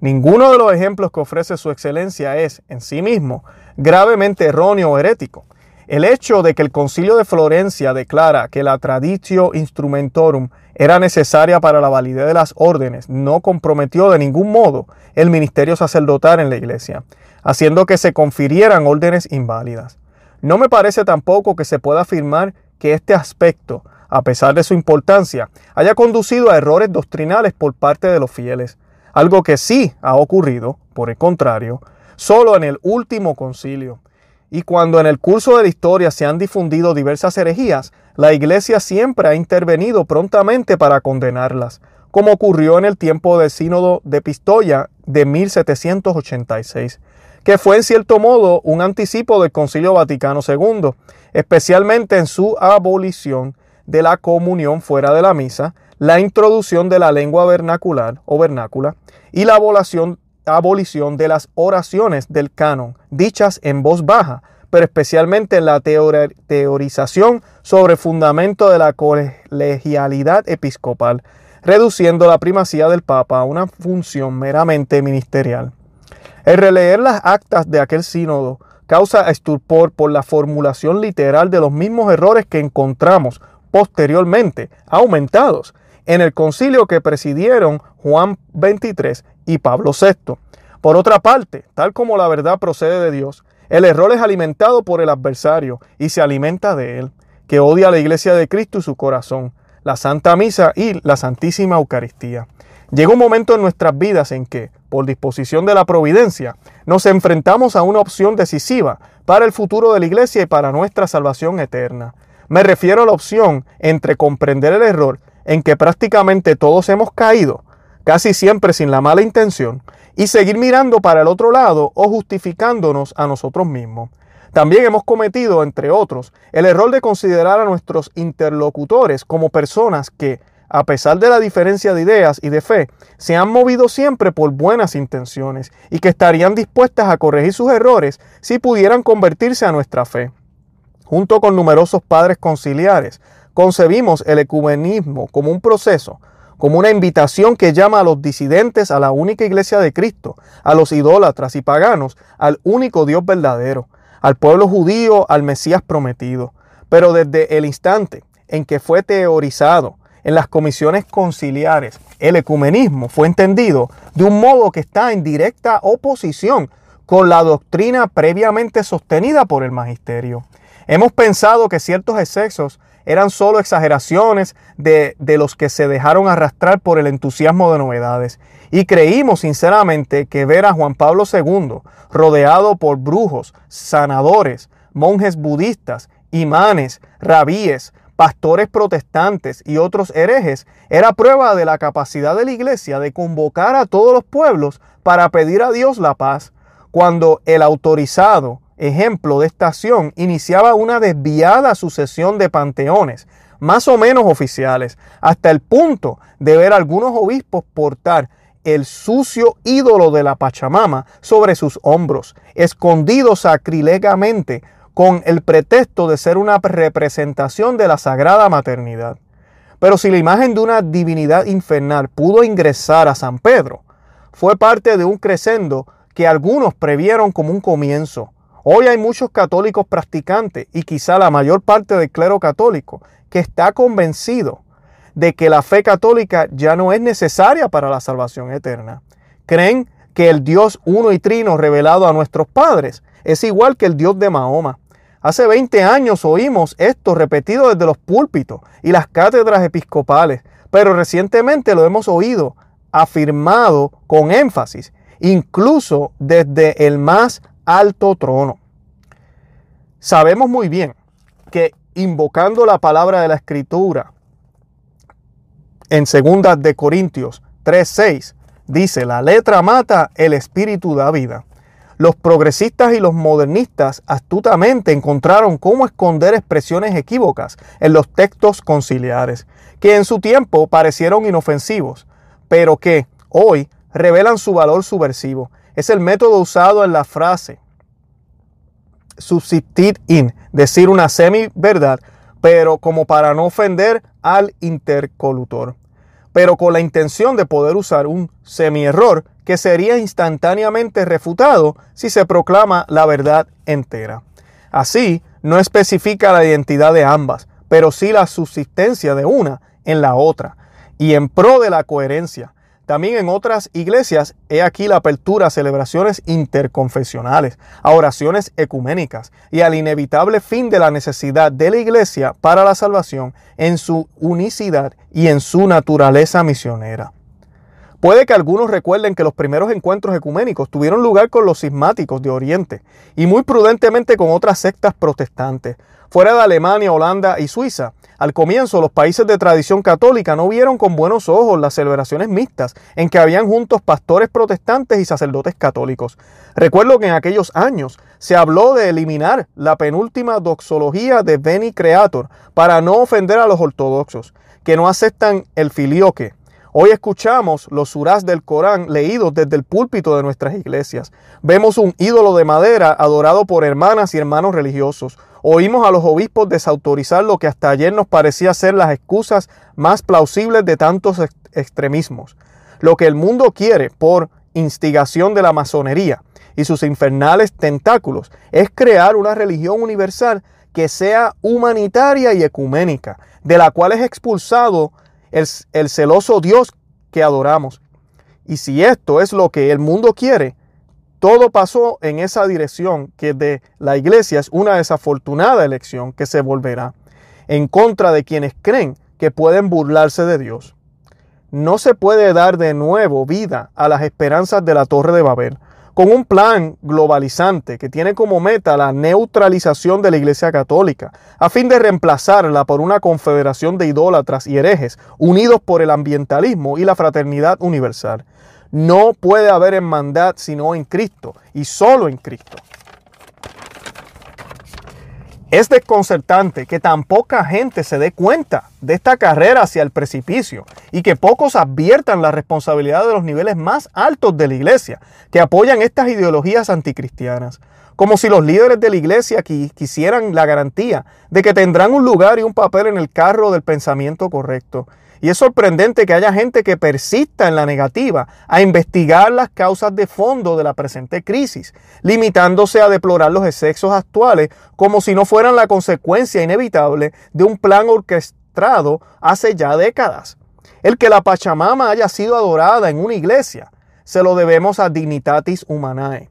Ninguno de los ejemplos que ofrece su excelencia es, en sí mismo, gravemente erróneo o herético. El hecho de que el Concilio de Florencia declara que la Traditio Instrumentorum era necesaria para la validez de las órdenes no comprometió de ningún modo el ministerio sacerdotal en la iglesia, haciendo que se confirieran órdenes inválidas. No me parece tampoco que se pueda afirmar que este aspecto, a pesar de su importancia, haya conducido a errores doctrinales por parte de los fieles, algo que sí ha ocurrido, por el contrario, solo en el último concilio, y cuando en el curso de la historia se han difundido diversas herejías, la Iglesia siempre ha intervenido prontamente para condenarlas, como ocurrió en el tiempo del Sínodo de Pistoia de 1786, que fue en cierto modo un anticipo del Concilio Vaticano II, especialmente en su abolición de la comunión fuera de la misa, la introducción de la lengua vernacular o vernácula y la abolición abolición de las oraciones del canon, dichas en voz baja, pero especialmente en la teorización sobre el fundamento de la colegialidad episcopal, reduciendo la primacía del Papa a una función meramente ministerial. El releer las actas de aquel sínodo causa estupor por la formulación literal de los mismos errores que encontramos posteriormente, aumentados, en el concilio que presidieron Juan XXIII y Pablo VI. Por otra parte, tal como la verdad procede de Dios, el error es alimentado por el adversario y se alimenta de él, que odia a la iglesia de Cristo y su corazón, la Santa Misa y la Santísima Eucaristía. Llega un momento en nuestras vidas en que, por disposición de la providencia, nos enfrentamos a una opción decisiva para el futuro de la iglesia y para nuestra salvación eterna. Me refiero a la opción entre comprender el error en que prácticamente todos hemos caído, casi siempre sin la mala intención, y seguir mirando para el otro lado o justificándonos a nosotros mismos. También hemos cometido, entre otros, el error de considerar a nuestros interlocutores como personas que, a pesar de la diferencia de ideas y de fe, se han movido siempre por buenas intenciones y que estarían dispuestas a corregir sus errores si pudieran convertirse a nuestra fe. Junto con numerosos padres conciliares, concebimos el ecumenismo como un proceso, como una invitación que llama a los disidentes a la única iglesia de Cristo, a los idólatras y paganos, al único Dios verdadero, al pueblo judío, al Mesías prometido. Pero desde el instante en que fue teorizado en las comisiones conciliares, el ecumenismo fue entendido de un modo que está en directa oposición con la doctrina previamente sostenida por el magisterio. Hemos pensado que ciertos excesos eran solo exageraciones de, de, los que se dejaron arrastrar por el entusiasmo de novedades. Y creímos sinceramente que ver a Juan Pablo II rodeado por brujos, sanadores, monjes budistas, imanes, rabíes, pastores protestantes y otros herejes era prueba de la capacidad de la iglesia de convocar a todos los pueblos para pedir a Dios la paz, cuando el autorizado ejemplo de esta acción iniciaba una desviada sucesión de panteones, más o menos oficiales, hasta el punto de ver a algunos obispos portar el sucio ídolo de la Pachamama sobre sus hombros, escondido sacrilegamente con el pretexto de ser una representación de la sagrada maternidad. Pero si la imagen de una divinidad infernal pudo ingresar a San Pedro, fue parte de un crescendo que algunos previeron como un comienzo. Hoy hay muchos católicos practicantes y quizá la mayor parte del clero católico que está convencido de que la fe católica ya no es necesaria para la salvación eterna. Creen que el Dios uno y trino revelado a nuestros padres es igual que el Dios de Mahoma. Hace 20 años oímos esto repetido desde los púlpitos y las cátedras episcopales, pero recientemente lo hemos oído afirmado con énfasis, incluso desde el más alto trono. Sabemos muy bien que invocando la palabra de la escritura en 2 de Corintios 3:6 dice, la letra mata, el espíritu da vida. Los progresistas y los modernistas astutamente encontraron cómo esconder expresiones equívocas en los textos conciliares, que en su tiempo parecieron inofensivos, pero que hoy revelan su valor subversivo. Es el método usado en la frase subsistir in, decir una semi-verdad, pero como para no ofender al intercolutor, pero con la intención de poder usar un semi-error que sería instantáneamente refutado si se proclama la verdad entera. Así, no especifica la identidad de ambas, pero sí la subsistencia de una en la otra, y en pro de la coherencia. También en otras iglesias, he aquí la apertura a celebraciones interconfesionales, a oraciones ecuménicas y al inevitable fin de la necesidad de la iglesia para la salvación en su unicidad y en su naturaleza misionera. Puede que algunos recuerden que los primeros encuentros ecuménicos tuvieron lugar con los cismáticos de Oriente y muy prudentemente con otras sectas protestantes. Fuera de Alemania, Holanda y Suiza, al comienzo los países de tradición católica no vieron con buenos ojos las celebraciones mixtas en que habían juntos pastores protestantes y sacerdotes católicos. Recuerdo que en aquellos años se habló de eliminar la penúltima doxología de Beni Creator para no ofender a los ortodoxos, que no aceptan el filioque Hoy escuchamos los surás del Corán leídos desde el púlpito de nuestras iglesias. Vemos un ídolo de madera adorado por hermanas y hermanos religiosos. Oímos a los obispos desautorizar lo que hasta ayer nos parecía ser las excusas más plausibles de tantos extremismos. Lo que el mundo quiere por instigación de la masonería y sus infernales tentáculos es crear una religión universal que sea humanitaria y ecuménica, de la cual es expulsado el, celoso Dios que adoramos. Y si esto es lo que el mundo quiere, todo pasó en esa dirección que de la iglesia es una desafortunada elección que se volverá en contra de quienes creen que pueden burlarse de Dios. No se puede dar de nuevo vida a las esperanzas de la Torre de Babel con un plan globalizante que tiene como meta la neutralización de la Iglesia Católica, a fin de reemplazarla por una confederación de idólatras y herejes unidos por el ambientalismo y la fraternidad universal. No puede haber hermandad sino en Cristo y solo en Cristo. Es desconcertante que tan poca gente se dé cuenta de esta carrera hacia el precipicio y que pocos adviertan la responsabilidad de los niveles más altos de la iglesia que apoyan estas ideologías anticristianas. Como si los líderes de la iglesia quisieran la garantía de que tendrán un lugar y un papel en el carro del pensamiento correcto y es sorprendente que haya gente que persista en la negativa a investigar las causas de fondo de la presente crisis, limitándose a deplorar los excesos actuales como si no fueran la consecuencia inevitable de un plan orquestado hace ya décadas. El que la Pachamama haya sido adorada en una iglesia, se lo debemos a Dignitatis Humanae.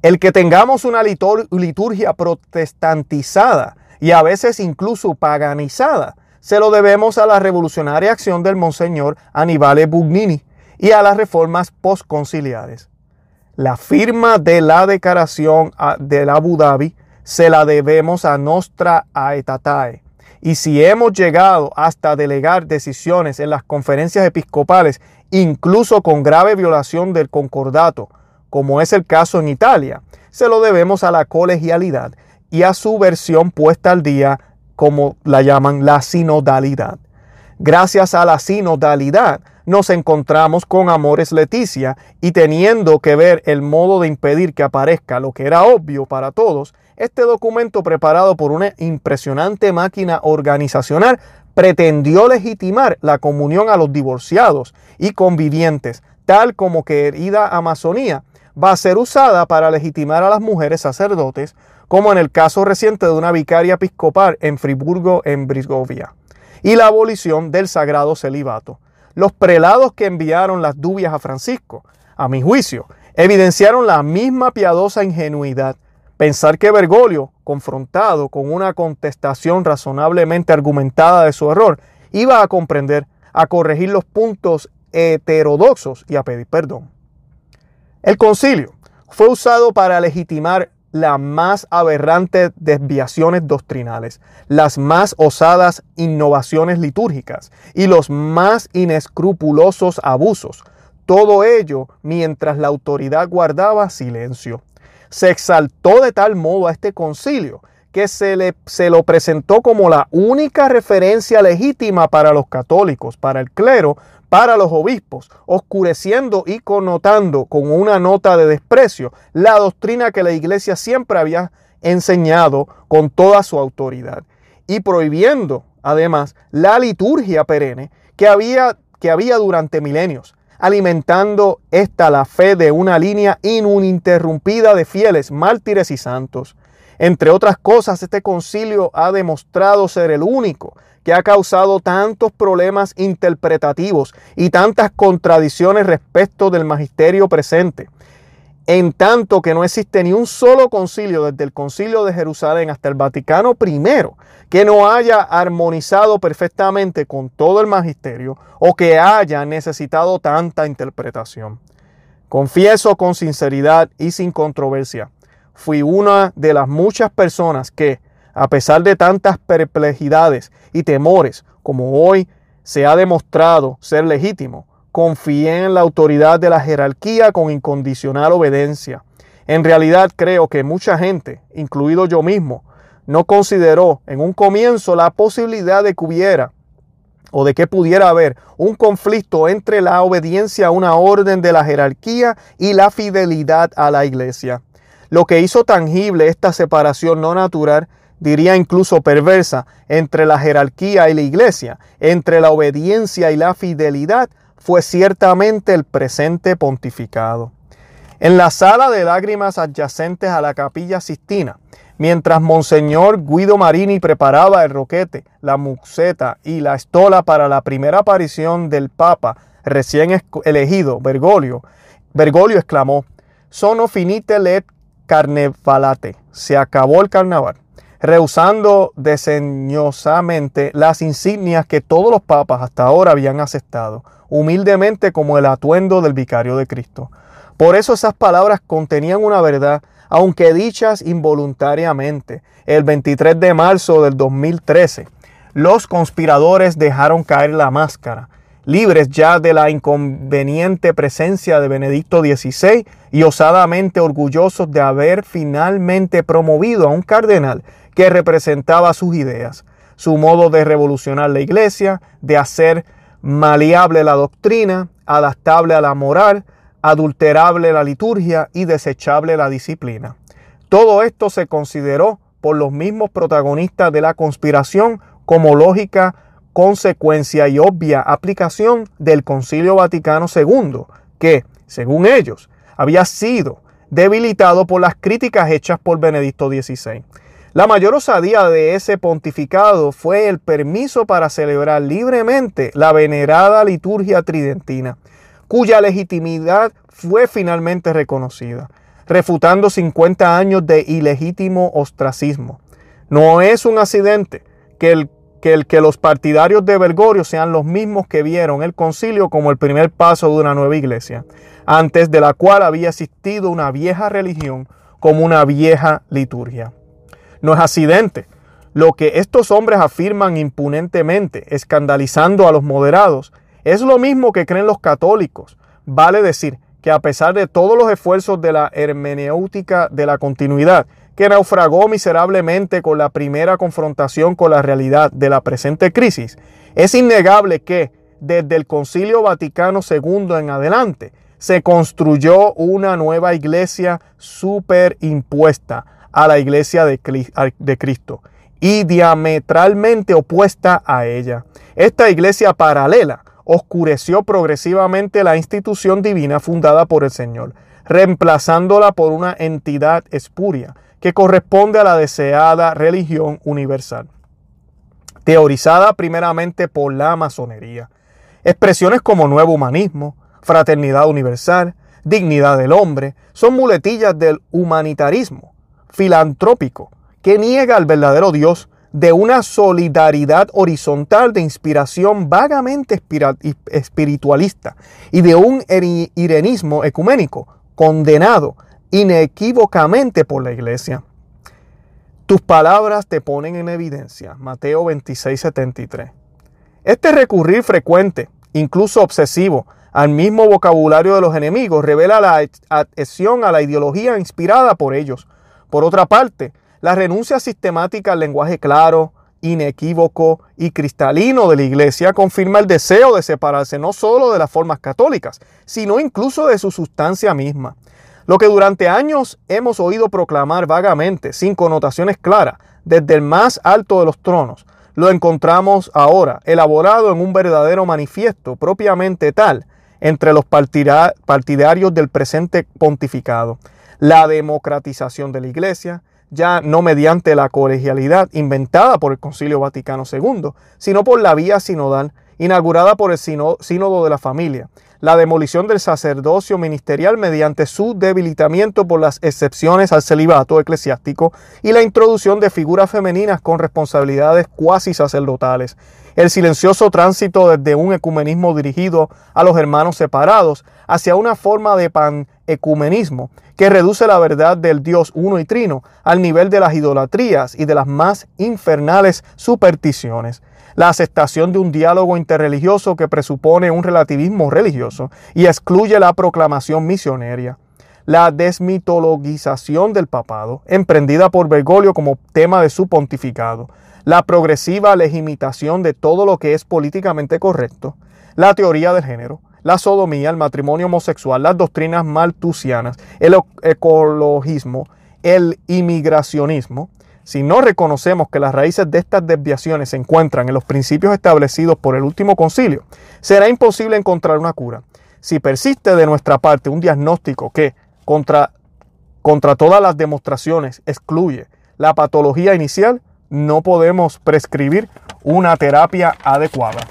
El que tengamos una liturgia protestantizada y a veces incluso paganizada, se lo debemos a la revolucionaria acción del Monseñor Aníbal Bugnini y a las reformas postconciliares. La firma de la declaración de Abu Dhabi se la debemos a Nostra Aetatae. Y si hemos llegado hasta delegar decisiones en las conferencias episcopales, incluso con grave violación del concordato, como es el caso en Italia, se lo debemos a la colegialidad y a su versión puesta al día como la llaman la sinodalidad. Gracias a la sinodalidad nos encontramos con Amores Leticia y teniendo que ver el modo de impedir que aparezca lo que era obvio para todos, este documento preparado por una impresionante máquina organizacional pretendió legitimar la comunión a los divorciados y convivientes, tal como querida Amazonía va a ser usada para legitimar a las mujeres sacerdotes, como en el caso reciente de una vicaria episcopal en Friburgo, en Brisgovia, y la abolición del sagrado celibato. Los prelados que enviaron las dubias a Francisco, a mi juicio, evidenciaron la misma piadosa ingenuidad. Pensar que Bergoglio, confrontado con una contestación razonablemente argumentada de su error, iba a comprender, a corregir los puntos heterodoxos y a pedir perdón. El concilio fue usado para legitimar las más aberrantes desviaciones doctrinales, las más osadas innovaciones litúrgicas y los más inescrupulosos abusos. Todo ello mientras la autoridad guardaba silencio. Se exaltó de tal modo a este concilio que se, le, se lo presentó como la única referencia legítima para los católicos, para el clero, para los obispos, oscureciendo y connotando con una nota de desprecio la doctrina que la iglesia siempre había enseñado con toda su autoridad y prohibiendo además la liturgia perenne que había, que había durante milenios, alimentando esta la fe de una línea ininterrumpida de fieles, mártires y santos. Entre otras cosas, este concilio ha demostrado ser el único que ha causado tantos problemas interpretativos y tantas contradicciones respecto del magisterio presente. En tanto que no existe ni un solo concilio, desde el concilio de Jerusalén hasta el Vaticano I, que no haya armonizado perfectamente con todo el magisterio o que haya necesitado tanta interpretación. Confieso con sinceridad y sin controversia fui una de las muchas personas que, a pesar de tantas perplejidades y temores como hoy se ha demostrado ser legítimo, confié en la autoridad de la jerarquía con incondicional obediencia. En realidad creo que mucha gente, incluido yo mismo, no consideró en un comienzo la posibilidad de que hubiera o de que pudiera haber un conflicto entre la obediencia a una orden de la jerarquía y la fidelidad a la iglesia. Lo que hizo tangible esta separación no natural, diría incluso perversa, entre la jerarquía y la iglesia, entre la obediencia y la fidelidad, fue ciertamente el presente pontificado. En la sala de lágrimas adyacentes a la capilla Sistina, mientras Monseñor Guido Marini preparaba el roquete, la muxeta y la estola para la primera aparición del Papa recién elegido, Bergoglio, Bergoglio exclamó, Sono finite let carnevalate. Se acabó el carnaval, rehusando deseñosamente las insignias que todos los papas hasta ahora habían aceptado, humildemente como el atuendo del vicario de Cristo. Por eso esas palabras contenían una verdad, aunque dichas involuntariamente. El 23 de marzo del 2013, los conspiradores dejaron caer la máscara libres ya de la inconveniente presencia de Benedicto XVI y osadamente orgullosos de haber finalmente promovido a un cardenal que representaba sus ideas, su modo de revolucionar la iglesia, de hacer maleable la doctrina, adaptable a la moral, adulterable la liturgia y desechable la disciplina. Todo esto se consideró por los mismos protagonistas de la conspiración como lógica consecuencia y obvia aplicación del Concilio Vaticano II, que, según ellos, había sido debilitado por las críticas hechas por Benedicto XVI. La mayor osadía de ese pontificado fue el permiso para celebrar libremente la venerada liturgia tridentina, cuya legitimidad fue finalmente reconocida, refutando 50 años de ilegítimo ostracismo. No es un accidente que el que los partidarios de Bergoglio sean los mismos que vieron el concilio como el primer paso de una nueva iglesia, antes de la cual había existido una vieja religión como una vieja liturgia. No es accidente. Lo que estos hombres afirman impunentemente, escandalizando a los moderados, es lo mismo que creen los católicos. Vale decir que a pesar de todos los esfuerzos de la hermenéutica de la continuidad, que naufragó miserablemente con la primera confrontación con la realidad de la presente crisis, es innegable que desde el Concilio Vaticano II en adelante se construyó una nueva iglesia superimpuesta a la iglesia de Cristo y diametralmente opuesta a ella. Esta iglesia paralela oscureció progresivamente la institución divina fundada por el Señor, reemplazándola por una entidad espuria que corresponde a la deseada religión universal, teorizada primeramente por la masonería. Expresiones como nuevo humanismo, fraternidad universal, dignidad del hombre, son muletillas del humanitarismo filantrópico que niega al verdadero Dios de una solidaridad horizontal de inspiración vagamente espiritualista y de un irenismo ecuménico condenado inequívocamente por la iglesia. Tus palabras te ponen en evidencia. Mateo 26, 73. Este recurrir frecuente, incluso obsesivo, al mismo vocabulario de los enemigos revela la adhesión a la ideología inspirada por ellos. Por otra parte, la renuncia sistemática al lenguaje claro, inequívoco y cristalino de la Iglesia confirma el deseo de separarse no solo de las formas católicas, sino incluso de su sustancia misma. Lo que durante años hemos oído proclamar vagamente, sin connotaciones claras, desde el más alto de los tronos, lo encontramos ahora elaborado en un verdadero manifiesto propiamente tal entre los partidarios del presente pontificado. La democratización de la Iglesia, ya no mediante la colegialidad inventada por el Concilio Vaticano II, sino por la vía sinodal inaugurada por el Sínodo de la Familia, la demolición del sacerdocio ministerial mediante su debilitamiento por las excepciones al celibato eclesiástico y la introducción de figuras femeninas con responsabilidades cuasi sacerdotales, el silencioso tránsito desde un ecumenismo dirigido a los hermanos separados hacia una forma de panecumenismo que reduce la verdad del Dios uno y trino al nivel de las idolatrías y de las más infernales supersticiones la aceptación de un diálogo interreligioso que presupone un relativismo religioso y excluye la proclamación misionaria, la desmitologización del papado, emprendida por Bergoglio como tema de su pontificado, la progresiva legitimación de todo lo que es políticamente correcto, la teoría del género, la sodomía, el matrimonio homosexual, las doctrinas maltusianas, el ecologismo, el inmigracionismo, si no reconocemos que las raíces de estas desviaciones se encuentran en los principios establecidos por el último concilio, será imposible encontrar una cura. Si persiste de nuestra parte un diagnóstico que, contra, contra todas las demostraciones, excluye la patología inicial, no podemos prescribir una terapia adecuada.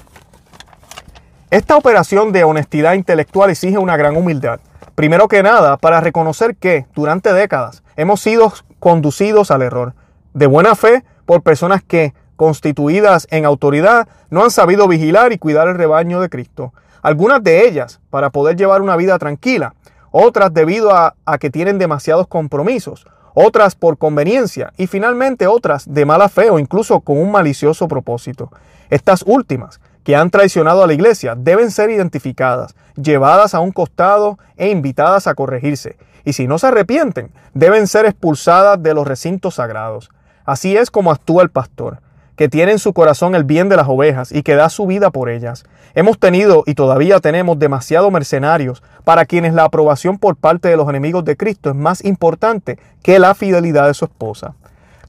Esta operación de honestidad intelectual exige una gran humildad. Primero que nada, para reconocer que, durante décadas, hemos sido conducidos al error de buena fe por personas que, constituidas en autoridad, no han sabido vigilar y cuidar el rebaño de Cristo. Algunas de ellas para poder llevar una vida tranquila, otras debido a, que tienen demasiados compromisos, otras por conveniencia y finalmente otras de mala fe o incluso con un malicioso propósito. Estas últimas, que han traicionado a la iglesia, deben ser identificadas, llevadas a un costado e invitadas a corregirse. Y si no se arrepienten, deben ser expulsadas de los recintos sagrados. Así es como actúa el pastor, que tiene en su corazón el bien de las ovejas y que da su vida por ellas. Hemos tenido y todavía tenemos demasiados mercenarios para quienes la aprobación por parte de los enemigos de Cristo es más importante que la fidelidad de su esposa.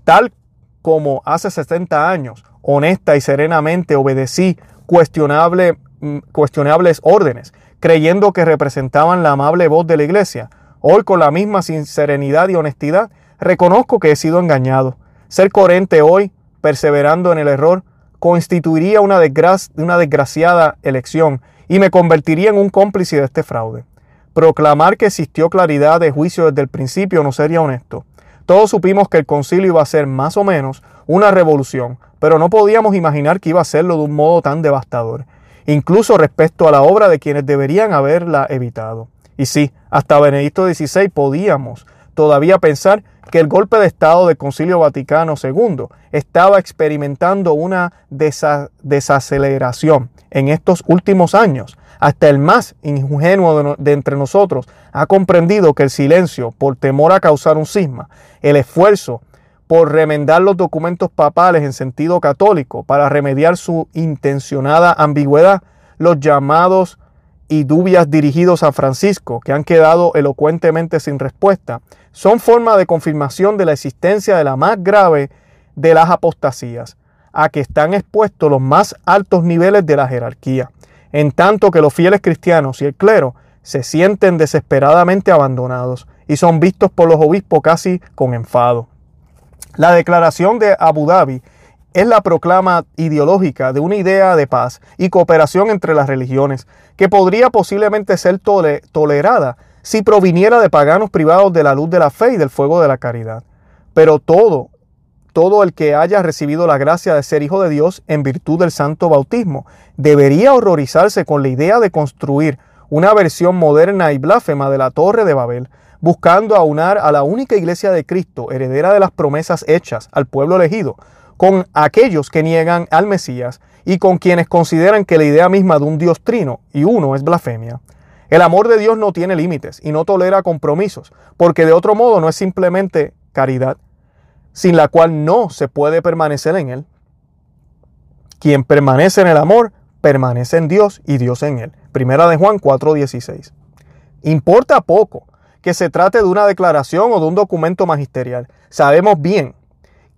Tal como hace 70 años, honesta y serenamente obedecí mm, cuestionables órdenes, creyendo que representaban la amable voz de la iglesia, hoy con la misma serenidad y honestidad, reconozco que he sido engañado ser coherente hoy, perseverando en el error, constituiría una, una desgraciada elección y me convertiría en un cómplice de este fraude. Proclamar que existió claridad de juicio desde el principio no sería honesto. Todos supimos que el concilio iba a ser más o menos una revolución, pero no podíamos imaginar que iba a serlo de un modo tan devastador, incluso respecto a la obra de quienes deberían haberla evitado. Y sí, hasta Benedicto XVI podíamos todavía pensar que el golpe de Estado del Concilio Vaticano II estaba experimentando una desaceleración en estos últimos años, Hasta el más ingenuo de, entre nosotros ha comprendido que el silencio, por temor a causar un cisma, el esfuerzo por remendar los documentos papales en sentido católico para remediar su intencionada ambigüedad, los llamados y dubias dirigidos a Francisco, que han quedado elocuentemente sin respuesta, son forma de confirmación de la existencia de la más grave de las apostasías, a que están expuestos los más altos niveles de la jerarquía, en tanto que los fieles cristianos y el clero se sienten desesperadamente abandonados y son vistos por los obispos casi con enfado. La declaración de Abu Dhabi es la proclama ideológica de una idea de paz y cooperación entre las religiones, que podría posiblemente ser tolerada si proviniera de paganos privados de la luz de la fe y del fuego de la caridad. Pero todo, todo el que haya recibido la gracia de ser hijo de Dios en virtud del santo bautismo, debería horrorizarse con la idea de construir una versión moderna y blasfema de la Torre de Babel, buscando aunar a la única iglesia de Cristo, heredera de las promesas hechas al pueblo elegido, con aquellos que niegan al Mesías y con quienes consideran que la idea misma de un Dios trino y uno es blasfemia. El amor de Dios no tiene límites y no tolera compromisos, porque de otro modo no es simplemente caridad, sin la cual no se puede permanecer en Él. Quien permanece en el amor, permanece en Dios y Dios en Él. Primera de Juan 4:16. Importa poco que se trate de una declaración o de un documento magisterial. Sabemos bien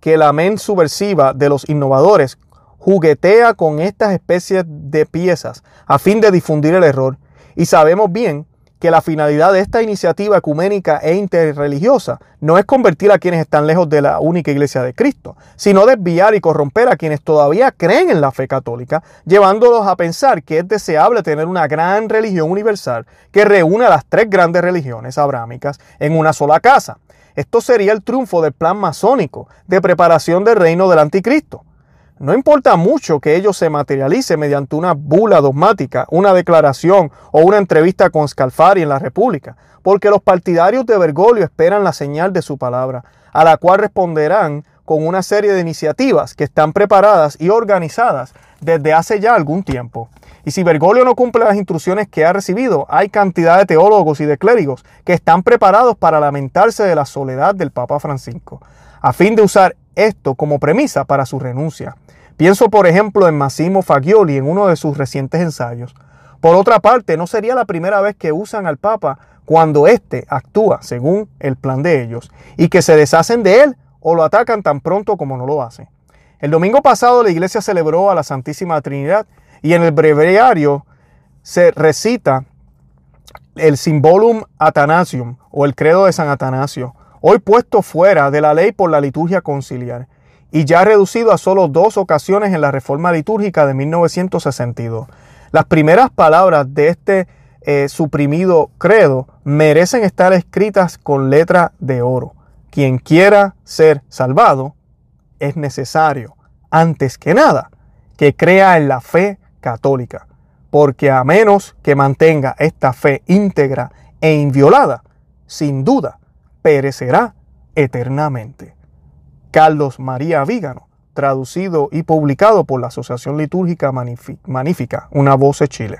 que la mente subversiva de los innovadores juguetea con estas especies de piezas a fin de difundir el error. Y sabemos bien que la finalidad de esta iniciativa ecuménica e interreligiosa no es convertir a quienes están lejos de la única iglesia de Cristo, sino desviar y corromper a quienes todavía creen en la fe católica, llevándolos a pensar que es deseable tener una gran religión universal que reúna las tres grandes religiones abrámicas en una sola casa. Esto sería el triunfo del plan masónico de preparación del reino del anticristo. No importa mucho que ello se materialice mediante una bula dogmática, una declaración o una entrevista con Scalfari en la República, porque los partidarios de Bergoglio esperan la señal de su palabra, a la cual responderán con una serie de iniciativas que están preparadas y organizadas desde hace ya algún tiempo. Y si Bergoglio no cumple las instrucciones que ha recibido, hay cantidad de teólogos y de clérigos que están preparados para lamentarse de la soledad del Papa Francisco, a fin de usar esto como premisa para su renuncia. Pienso, por ejemplo, en Massimo Fagioli en uno de sus recientes ensayos. Por otra parte, no sería la primera vez que usan al Papa cuando éste actúa según el plan de ellos y que se deshacen de él o lo atacan tan pronto como no lo hace. El domingo pasado la iglesia celebró a la Santísima Trinidad y en el breviario se recita el Symbolum Athanasium o el credo de San Atanasio, hoy puesto fuera de la ley por la liturgia conciliar y ya reducido a solo dos ocasiones en la reforma litúrgica de 1962. Las primeras palabras de este eh, suprimido credo merecen estar escritas con letra de oro. Quien quiera ser salvado es necesario, antes que nada, que crea en la fe católica, porque a menos que mantenga esta fe íntegra e inviolada, sin duda perecerá eternamente. Carlos María Vígano, traducido y publicado por la Asociación Litúrgica Magnífica, Una Voz de Chile.